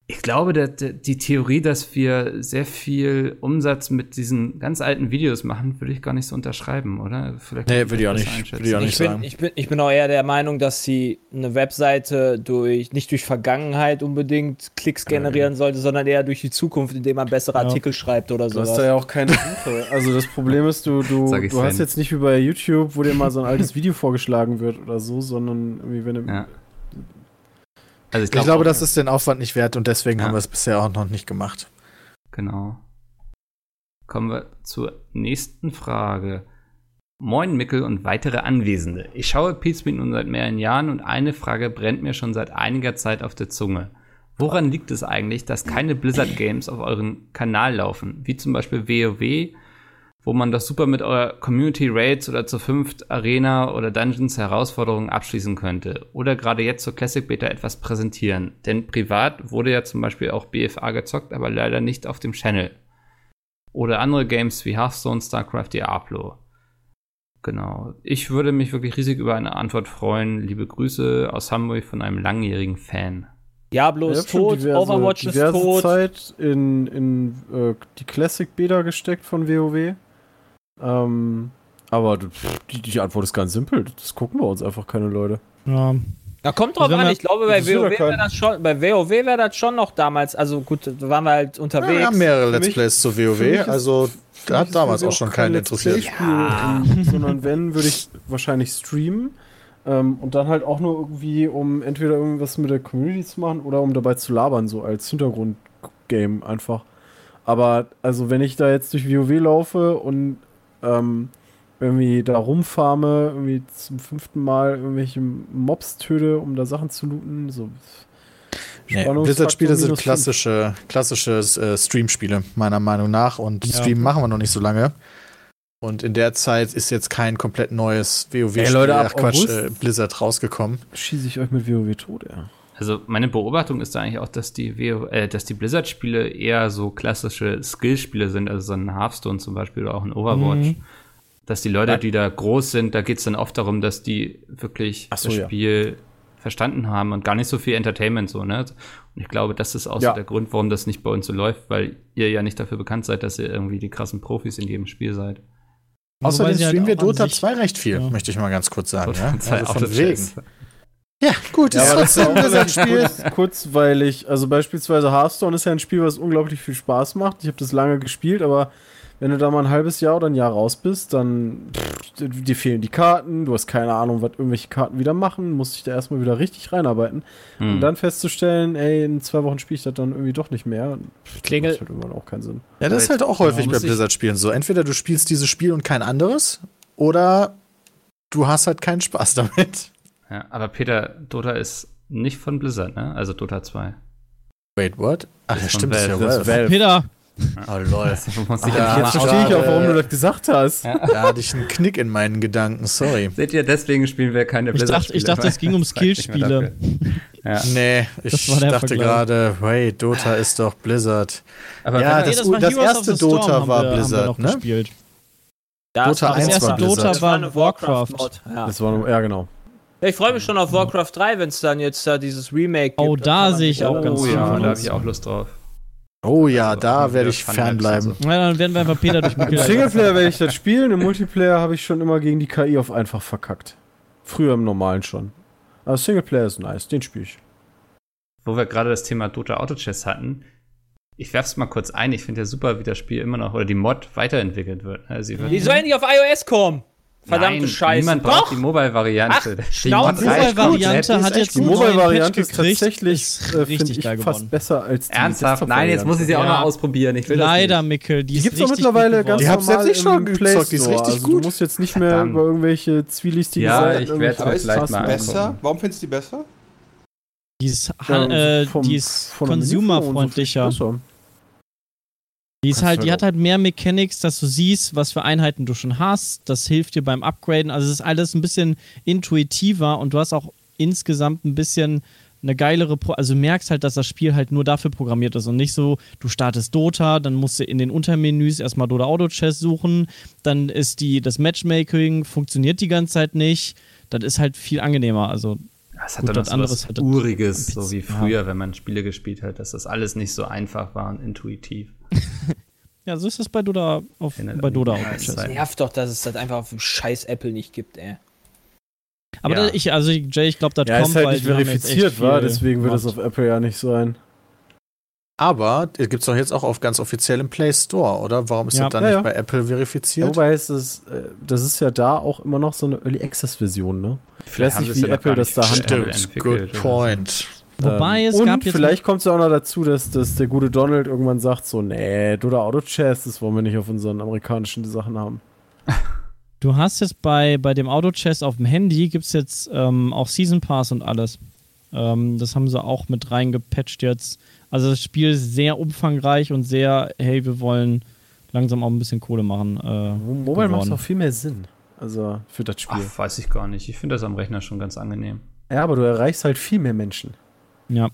ich glaube, der, der, die Theorie, dass wir sehr viel Umsatz mit diesen ganz alten Videos machen, würde ich gar nicht so unterschreiben, oder? Vielleicht Nee, würde ich auch nicht. Würde ich auch nicht Ich bin, sagen. ich, bin, ich bin auch eher der Meinung, dass sie eine Webseite durch, nicht durch Vergangenheit unbedingt Klicks generieren sollte, sondern eher durch die Zukunft, indem man bessere Ja. Artikel schreibt oder Du hast da ja auch keine Suche. Also das Problem ist, du, du, du hast jetzt nicht wie bei YouTube, wo dir mal so ein altes Video vorgeschlagen wird oder so, sondern irgendwie, wenn du. Ja. Also ich, Ich glaub glaube, auch- das ist den Aufwand nicht wert und deswegen Ja. haben wir es bisher auch noch nicht gemacht. Genau. Kommen wir zur nächsten Frage. Moin Mickel und weitere Anwesende. Ich schaue Pizmeet nun seit mehreren Jahren und eine Frage brennt mir schon seit einiger Zeit auf der Zunge. Woran liegt es eigentlich, dass keine Blizzard Games auf euren Kanal laufen? Wie zum Beispiel WoW, wo man das super mit eurer Community Raids oder zur fünft Arena oder Dungeons Herausforderungen abschließen könnte. Oder gerade jetzt zur Classic Beta etwas präsentieren. Denn privat wurde ja zum Beispiel auch BFA gezockt, aber leider nicht auf dem Channel. Oder andere Games wie Hearthstone, StarCraft, Diablo. Genau. Ich würde mich wirklich riesig über eine Antwort freuen. Liebe Grüße aus Hamburg von einem langjährigen Fan. Diablo Ich ist tot, diverse- Overwatch ist diverse tot. Zeit in, in äh, die Classic Beta gesteckt von WoW. Ähm, aber die, die Antwort ist ganz simpel. Das gucken wir uns einfach keine Leute. Ja. Da kommt drauf Also an, ich glaube, bei WoW ja wäre das schon, bei WoW wäre das schon noch damals, also gut, da waren wir halt Ja, unterwegs. wir haben mehrere Let's mich- Plays zu WoW, also da hat damals auch schon kein keinen interessiert. Ähm, sondern wenn, würde ich wahrscheinlich streamen. Ähm, und dann halt auch nur irgendwie, um entweder irgendwas mit der Community zu machen oder um dabei zu labern, so als Hintergrundgame einfach. Aber also wenn ich da jetzt durch WoW laufe und ähm, irgendwie da rumfarme, irgendwie zum fünften Mal irgendwelche Mobs töte, um da Sachen zu looten, so. Nee, Blizzard-Spiele sind klassische, klassische äh, Stream-Spiele, meiner Meinung nach. Und Ja. Stream machen wir noch nicht so lange. Und in der Zeit ist jetzt kein komplett neues WoW-Spiel, ach Quatsch, äh, Blizzard rausgekommen. Schieße ich euch mit WoW tot, ja. Also meine Beobachtung ist da eigentlich auch, dass die, WoW äh, dass die Blizzard-Spiele eher so klassische Skill-Spiele sind, also so ein Hearthstone zum Beispiel oder auch ein Overwatch. Mhm. Dass die Leute, die da groß sind, da geht es dann oft darum, dass die wirklich so, das ja. Spiel verstanden haben und gar nicht so viel Entertainment so, ne? Und ich glaube, das ist auch Ja. so der Grund, warum das nicht bei uns so läuft, weil ihr ja nicht dafür bekannt seid, dass ihr irgendwie die krassen Profis in jedem Spiel seid. Außerdem halt streamen wir auch an Dota sich- 2 recht viel, Ja. möchte ich mal ganz kurz sagen. Ja? Zwei Also von wegen. Ja, gut, Ja, ist aber das ist auch ein Blizzard-Spiel. kurz, kurzweilig. Also beispielsweise Hearthstone ist ja ein Spiel, was unglaublich viel Spaß macht. Ich habe das lange gespielt, aber wenn du da mal ein halbes Jahr oder ein Jahr raus bist, dann pff, dir fehlen die Karten, du hast keine Ahnung, was irgendwelche Karten wieder machen, musst dich da erstmal wieder richtig reinarbeiten. Hm. Und dann festzustellen, ey, in zwei Wochen spiele ich das dann irgendwie doch nicht mehr. Pff, Klingel. Das halt irgendwann auch keinen Sinn. Ja, das ist halt auch häufig bei Blizzard-Spielen so. Entweder du spielst dieses Spiel und kein anderes, oder du hast halt keinen Spaß damit. Ja, aber Peter, Dota ist nicht von Blizzard, ne? Also Dota 2. Wait, what? Ach, ja, von stimmt, das ist ja Valve. Das Valve. Peter, Oh, lol. Das muss Ah, ich ja, jetzt verstehe ich auch, warum du das gesagt hast. Da hatte ich einen Knick in meinen Gedanken, sorry. Seht ihr, deswegen spielen wir keine ich dachte, ich dachte, es ging um Skillspiele. Ja. Nee, ich Das dachte gerade, hey, Dota ist doch Blizzard. Aber Ja, das- das Heroes of erste Dota haben war wir, Blizzard, haben wir noch ne? gespielt. Ja, Dota war- Das 1 erste war Blizzard. Dota Das war Warcraft. Ja. Das war, ja, genau. Ja, Ich freue mich schon auf Warcraft 3, wenn es dann jetzt da dieses Remake gibt. Oh, da sehe ich auch alle- ganz oh viel ja, da habe ich auch Lust drauf. Oh ja, Also, da werde ich fernbleiben. so. Ja, dann werden wir einfach Peter durch Im. Singleplayer werde ich das spielen, im Multiplayer habe ich schon immer gegen die KI auf einfach verkackt. Früher im Normalen schon. Aber Singleplayer ist nice, den spiele ich. Wo wir gerade das Thema Dota Auto Chess hatten, ich werf's mal kurz ein. Ich finde ja super, wie das Spiel immer noch oder die Mod weiterentwickelt wird. Also Die sollen nicht auf iOS kommen. Verdammte Nein, Scheiße. Niemand Doch! braucht die Mobile-Variante. Ach, Die Mobile-Variante hat ist jetzt Die Mobile-Variante ist gekriegt, tatsächlich, ist äh, richtig ich, geil fast geworden. besser als die Ernsthaft? Nein, jetzt muss ich sie auch Ja. noch ausprobieren. Ich will das Leider, nicht. Mickel, die, Die ist gibt's doch richtig mittlerweile gut ganz Die geworden. hab's normal selbst nicht schon im Play gezockt, die ist richtig also gut. Du musst jetzt nicht mehr Verdammt. über irgendwelche zwielichtigen Ja, Seiten ich werd's mir Aber ist vielleicht das mal besser? Warum findest du die besser? Die ist, Ja, äh, die ist consumerfreundlicher. Die ist halt, die halt hat halt mehr Mechanics, dass du siehst, was für Einheiten du schon hast. Das hilft dir beim Upgraden. Also es ist alles ein bisschen intuitiver und du hast auch insgesamt ein bisschen eine geilere, Pro also du merkst halt, dass das Spiel halt nur dafür programmiert ist und nicht so, du startest Dota, dann musst du in den Untermenüs erstmal Dota Auto Chess suchen, dann ist die, das Matchmaking funktioniert die ganze Zeit nicht. Das ist halt viel angenehmer. Also Das hat Gut, dann was hat das- Uriges, so wie Ja. früher, wenn man Spiele gespielt hat, dass das alles nicht so einfach war und intuitiv. ja, so ist das bei Dota auf Erinnert bei Auto Zeit. Chess. Nervt doch, dass es das einfach auf dem scheiß Apple nicht gibt, ey. Aber Ja. da, ich, also Jay, ich glaube, das Ja, kommt, ist halt weil nicht verifiziert, war, deswegen wird es auf Apple ja nicht sein. Aber es gibt's doch jetzt auch auf ganz offiziell im Play Store, oder? Warum ist Ja. das dann Ja, nicht ja. bei Apple verifiziert? Wobei ist es, äh, das ist ja da auch immer noch so eine Early Access Version, ne? Vielleicht nicht, wie es ja Apple das da Apple Stimmt, good point. Wobei Ähm, es und gab jetzt vielleicht kommt es ja auch noch dazu, dass, dass der gute Donald irgendwann sagt so, nee, Dota Auto Chess, das wollen wir nicht auf unseren amerikanischen Sachen haben. Du hast jetzt bei, bei dem Auto-Chess auf dem Handy gibt es jetzt ähm, auch Season Pass und alles. Ähm, das haben sie auch mit reingepatcht jetzt. Also das Spiel ist sehr umfangreich und sehr, hey, wir wollen langsam auch ein bisschen Kohle machen. Äh, Mobile macht geworden. auch viel mehr Sinn. Also für das Spiel. Ach, weiß ich gar nicht. Ich finde das am Rechner schon ganz angenehm. Ja, aber du erreichst halt viel mehr Menschen. Ja.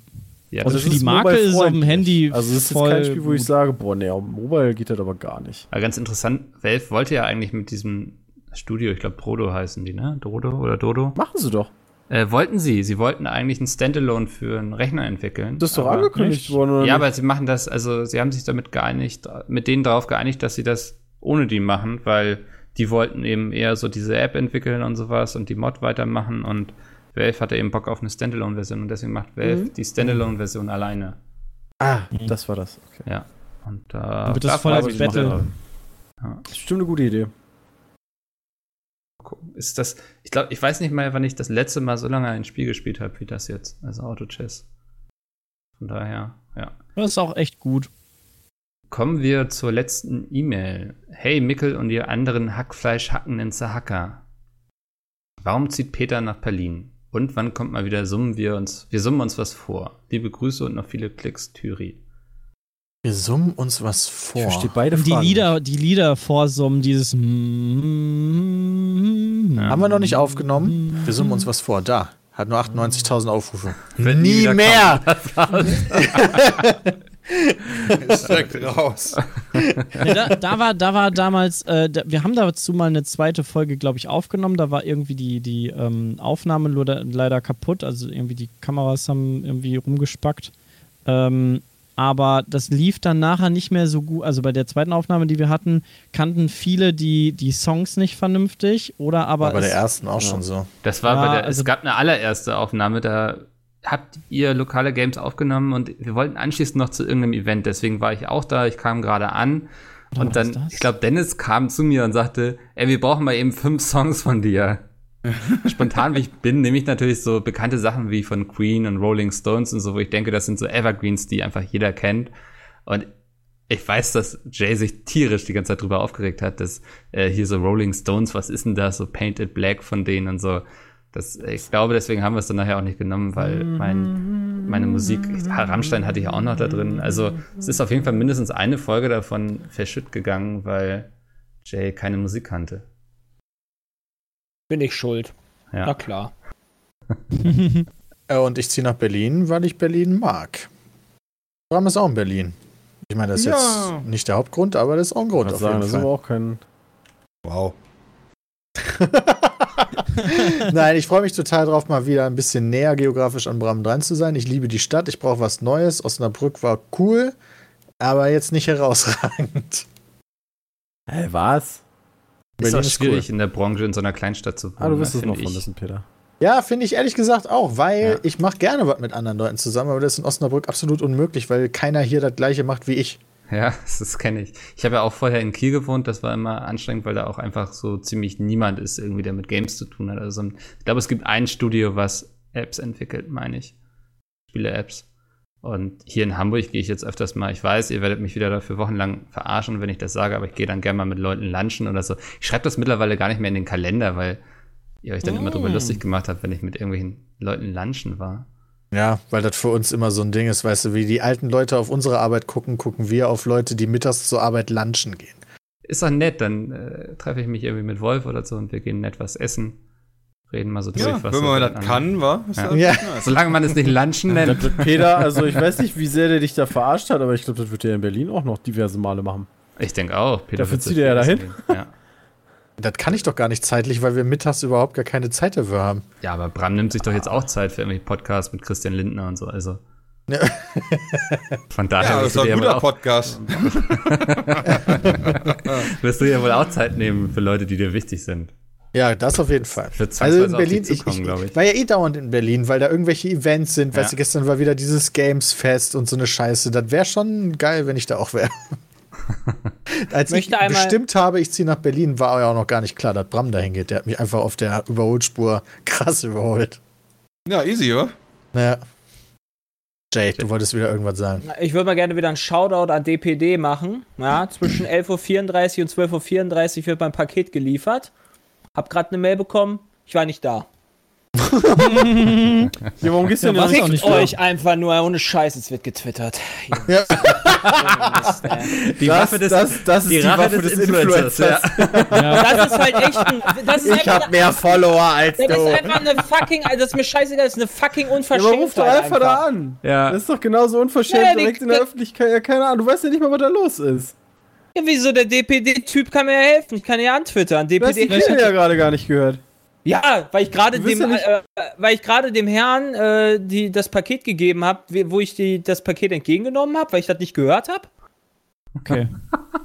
Ja, Also für die Marke ist es auf dem. Handy Also es ist voll jetzt kein Spiel, wo ich sage, boah, nee, auf Mobile geht das aber gar nicht. Aber ganz interessant, Valve wollte ja eigentlich mit diesem Studio, ich glaube Brodo heißen die, ne? Dodo oder Dodo? Machen sie doch. Äh, wollten sie. Sie wollten eigentlich ein Standalone für einen Rechner entwickeln. Das ist doch aber- angekündigt worden, oder Ja, nicht? aber sie machen das, also sie haben sich damit geeinigt, mit denen darauf geeinigt, dass sie das ohne die machen, weil die wollten eben eher so diese App entwickeln und sowas und die Mod weitermachen und Valve hatte eben Bock auf eine Standalone-Version und deswegen macht Valve Mhm. die Standalone-Version alleine. Ah, das war das. Okay. Ja. Und da Wird das da voll als Battle? sehr. Das ist bestimmt eine gute Idee. Ist das, ich glaube, ich weiß nicht mal, wann ich das letzte Mal so lange ein Spiel gespielt habe wie das jetzt, also Auto Chess. Von daher, ja. Das ist auch echt gut. Kommen wir zur letzten E-Mail. Hey Mickel und ihr anderen Hackfleisch hackenden Zahacker. Warum zieht Peter nach Berlin? Und wann kommt mal wieder summen wir uns, wir summen uns was vor. Liebe Grüße und noch viele Klicks, Thüri. Wir summen uns was Ich vor. verstehe beide Und die Fragen. Lieder, die Lieder vorsummen, dieses Haben wir noch nicht aufgenommen? Wir summen uns was vor. Da. Hat nur 98.000 Aufrufe. Wenn Nie mehr! Ist direkt raus. Ja, da, da, war, da war damals, äh, da, wir haben dazu mal eine zweite Folge, glaube ich, aufgenommen. Da war irgendwie die, die ähm, Aufnahme leider, leider kaputt. Also irgendwie die Kameras haben irgendwie rumgespackt. Ähm, aber das lief dann nachher nicht mehr so gut. Also bei der zweiten Aufnahme, die wir hatten, kannten viele die, die Songs nicht vernünftig. Oder aber. War bei der es- ersten auch schon so. Das war Ja, bei der, also- es gab eine allererste Aufnahme, da habt ihr lokale Games aufgenommen und wir wollten anschließend noch zu irgendeinem Event, deswegen war ich auch da, ich kam gerade an und dann, ich glaube, Dennis kam zu mir und sagte, ey, wir brauchen mal eben fünf Songs von dir. Spontan wie ich bin, nehme ich natürlich so bekannte Sachen wie von Queen und Rolling Stones und so, wo ich denke, das sind so Evergreens, die einfach jeder kennt. Und ich weiß, dass Jay sich tierisch die ganze Zeit drüber aufgeregt hat, dass äh, hier so Rolling Stones, was ist denn das, so Painted Black von denen und so. Das, ich glaube, deswegen haben wir es dann nachher auch nicht genommen, weil mein, meine Musik, Rammstein hatte ich auch noch da drin. Also es ist auf jeden Fall mindestens eine Folge davon verschütt gegangen, weil Jay keine Musik kannte. Bin ich schuld. Ja. Na klar. Äh, Und ich ziehe nach Berlin, weil ich Berlin mag. Bram ist auch in Berlin. Ich meine, das ist Ja. jetzt nicht der Hauptgrund, aber das ist auch ein Grund. Ich Auf sagen, jeden das ist auch kein. Wow. Nein, ich freue mich total drauf, mal wieder ein bisschen näher geografisch an Bram dran zu sein. Ich liebe die Stadt, ich brauche was Neues. Osnabrück war cool, aber jetzt nicht herausragend. Hä, was? Ist Berlin auch ist schwierig in der Branche in so einer Kleinstadt zu wohnen. Ah, du wirst ne, es noch von ich. wissen, Peter. Ja, finde ich ehrlich gesagt auch, weil Ja. ich mache gerne was mit anderen Leuten zusammen, aber das ist in Osnabrück absolut unmöglich, weil keiner hier das gleiche macht wie ich. Ja, das, das kenne ich. Ich habe ja auch vorher in Kiel gewohnt, das war immer anstrengend, weil da auch einfach so ziemlich niemand ist, irgendwie, der mit Games zu tun hat. Also ich glaube, es gibt ein Studio, was Apps entwickelt, meine ich. Spiele-Apps. Und hier in Hamburg gehe ich jetzt öfters mal, ich weiß, ihr werdet mich wieder dafür wochenlang verarschen, wenn ich das sage, aber ich gehe dann gerne mal mit Leuten lunchen oder so. Ich schreibe das mittlerweile gar nicht mehr in den Kalender, weil ihr euch dann immer drüber lustig gemacht habt, wenn ich mit irgendwelchen Leuten lunchen war. Ja, weil das für uns immer so ein Ding ist, weißt du, wie die alten Leute auf unsere Arbeit gucken, gucken wir auf Leute, die mittags zur Arbeit lunchen gehen. Ist doch nett, dann äh, treffe ich mich irgendwie mit Wolf oder so und wir gehen nett was essen. Reden mal so durch, Ja, was wenn man das miteinander- kann, wa? Ja. Ja. Solange man es nicht lunchen Das nennt. Peter, also ich weiß nicht, wie sehr der dich da verarscht hat, aber ich glaube, das wird er in Berlin auch noch diverse Male machen. Ich denke auch. Peter Dafür zieht er ja dahin. Ja. Das kann ich doch gar nicht zeitlich, weil wir mittags überhaupt gar keine Zeit dafür haben. ja, aber Bram nimmt sich doch jetzt auch Zeit für irgendwelche Podcasts mit Christian Lindner und so. Also. Ja. Von daher Ja, das ist du doch dir ein guter auch, Podcast. wirst du ja wohl auch Zeit nehmen für Leute, die dir wichtig sind. Ja, das auf jeden Fall. Also in Berlin, ich, zukommen, ich, ich ich. war ja eh dauernd in Berlin, weil da irgendwelche Events sind. Ja. Weißt du, gestern war wieder dieses Games-Fest und so eine Scheiße. Das wäre schon geil, wenn ich da auch wäre. Als ich Möchte einmal- bestimmt habe, ich ziehe nach Berlin, war ja auch noch gar nicht klar, dass Bram dahin geht. Der hat mich einfach auf der Überholspur krass überholt. Ja, easy, wa? Naja. Jay, du wolltest wieder irgendwas sagen. Ich würde mal gerne wieder einen Shoutout an DPD machen. Ja, zwischen 11.34 Uhr und 12.34 Uhr wird mein Paket geliefert. Hab gerade eine Mail bekommen. Ich war nicht da. Ja, warum gehst du Ja, denn war's nicht? nicht euch einfach nur ohne Scheiß. Es wird getwittert. Ja. Die Das, das, das ist die, Waffe des Influencers. Ja. Das ist halt echt ein. Das ist Ich einfach, hab mehr Follower als das ist du. einfach eine fucking. Das ist mir scheißegal. Das ist eine fucking Ja, Unverschämtheit. ruf doch einfach da an. Ja. Das ist doch genauso unverschämt Ja, die- direkt in der Öffentlichkeit. Ja, keine Ahnung. Du weißt ja nicht mal, was da los ist. Ja, wieso? Der DPD-Typ kann mir ja helfen. Ich kann ja antwittern. Du hast die DPD. Ja gerade gar nicht gehört. Ja, weil ich gerade dem, ja äh, weil ich gerade dem Herrn äh, die, das Paket gegeben habe, wo ich die, das Paket entgegengenommen habe, weil ich das nicht gehört habe. Okay.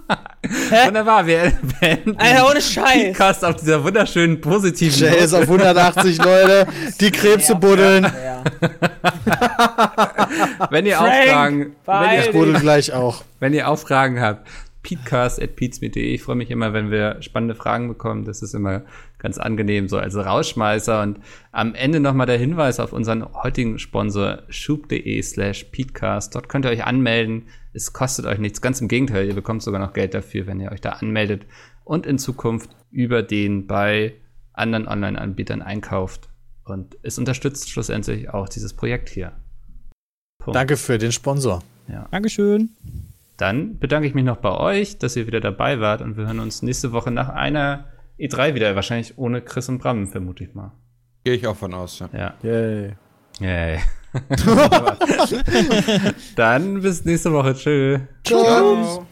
Wunderbar, wir beenden Alter, ohne den Scheiß. Podcast auf dieser wunderschönen positiven Jay ist auf 180 Leute, die Krebse buddeln. Ja. Wenn ihr Frank, auch Fragen, wenn ihr, Buddel gleich auch. wenn ihr auch Fragen habt, peatcast.peatsmeet.de. Ich freue mich immer, wenn wir spannende Fragen bekommen. Das ist immer ganz angenehm, so als Rausschmeißer. Und am Ende nochmal der Hinweis auf unseren heutigen Sponsor schub.de slash peatcast. Dort könnt ihr euch anmelden. Es kostet euch nichts. Ganz im Gegenteil, ihr bekommt sogar noch Geld dafür, wenn ihr euch da anmeldet und in Zukunft über den bei anderen Online-Anbietern einkauft. Und es unterstützt schlussendlich auch dieses Projekt hier. Punkt. Danke für den Sponsor. Dankeschön. Dann bedanke ich mich noch bei euch, dass ihr wieder dabei wart und wir hören uns nächste Woche nach einer E3 wieder. Wahrscheinlich ohne Chris und Bram, vermute ich mal. Gehe ich auch von aus, ja. Ja. Yay. Yay. Dann bis nächste Woche. Tschö. Ciao.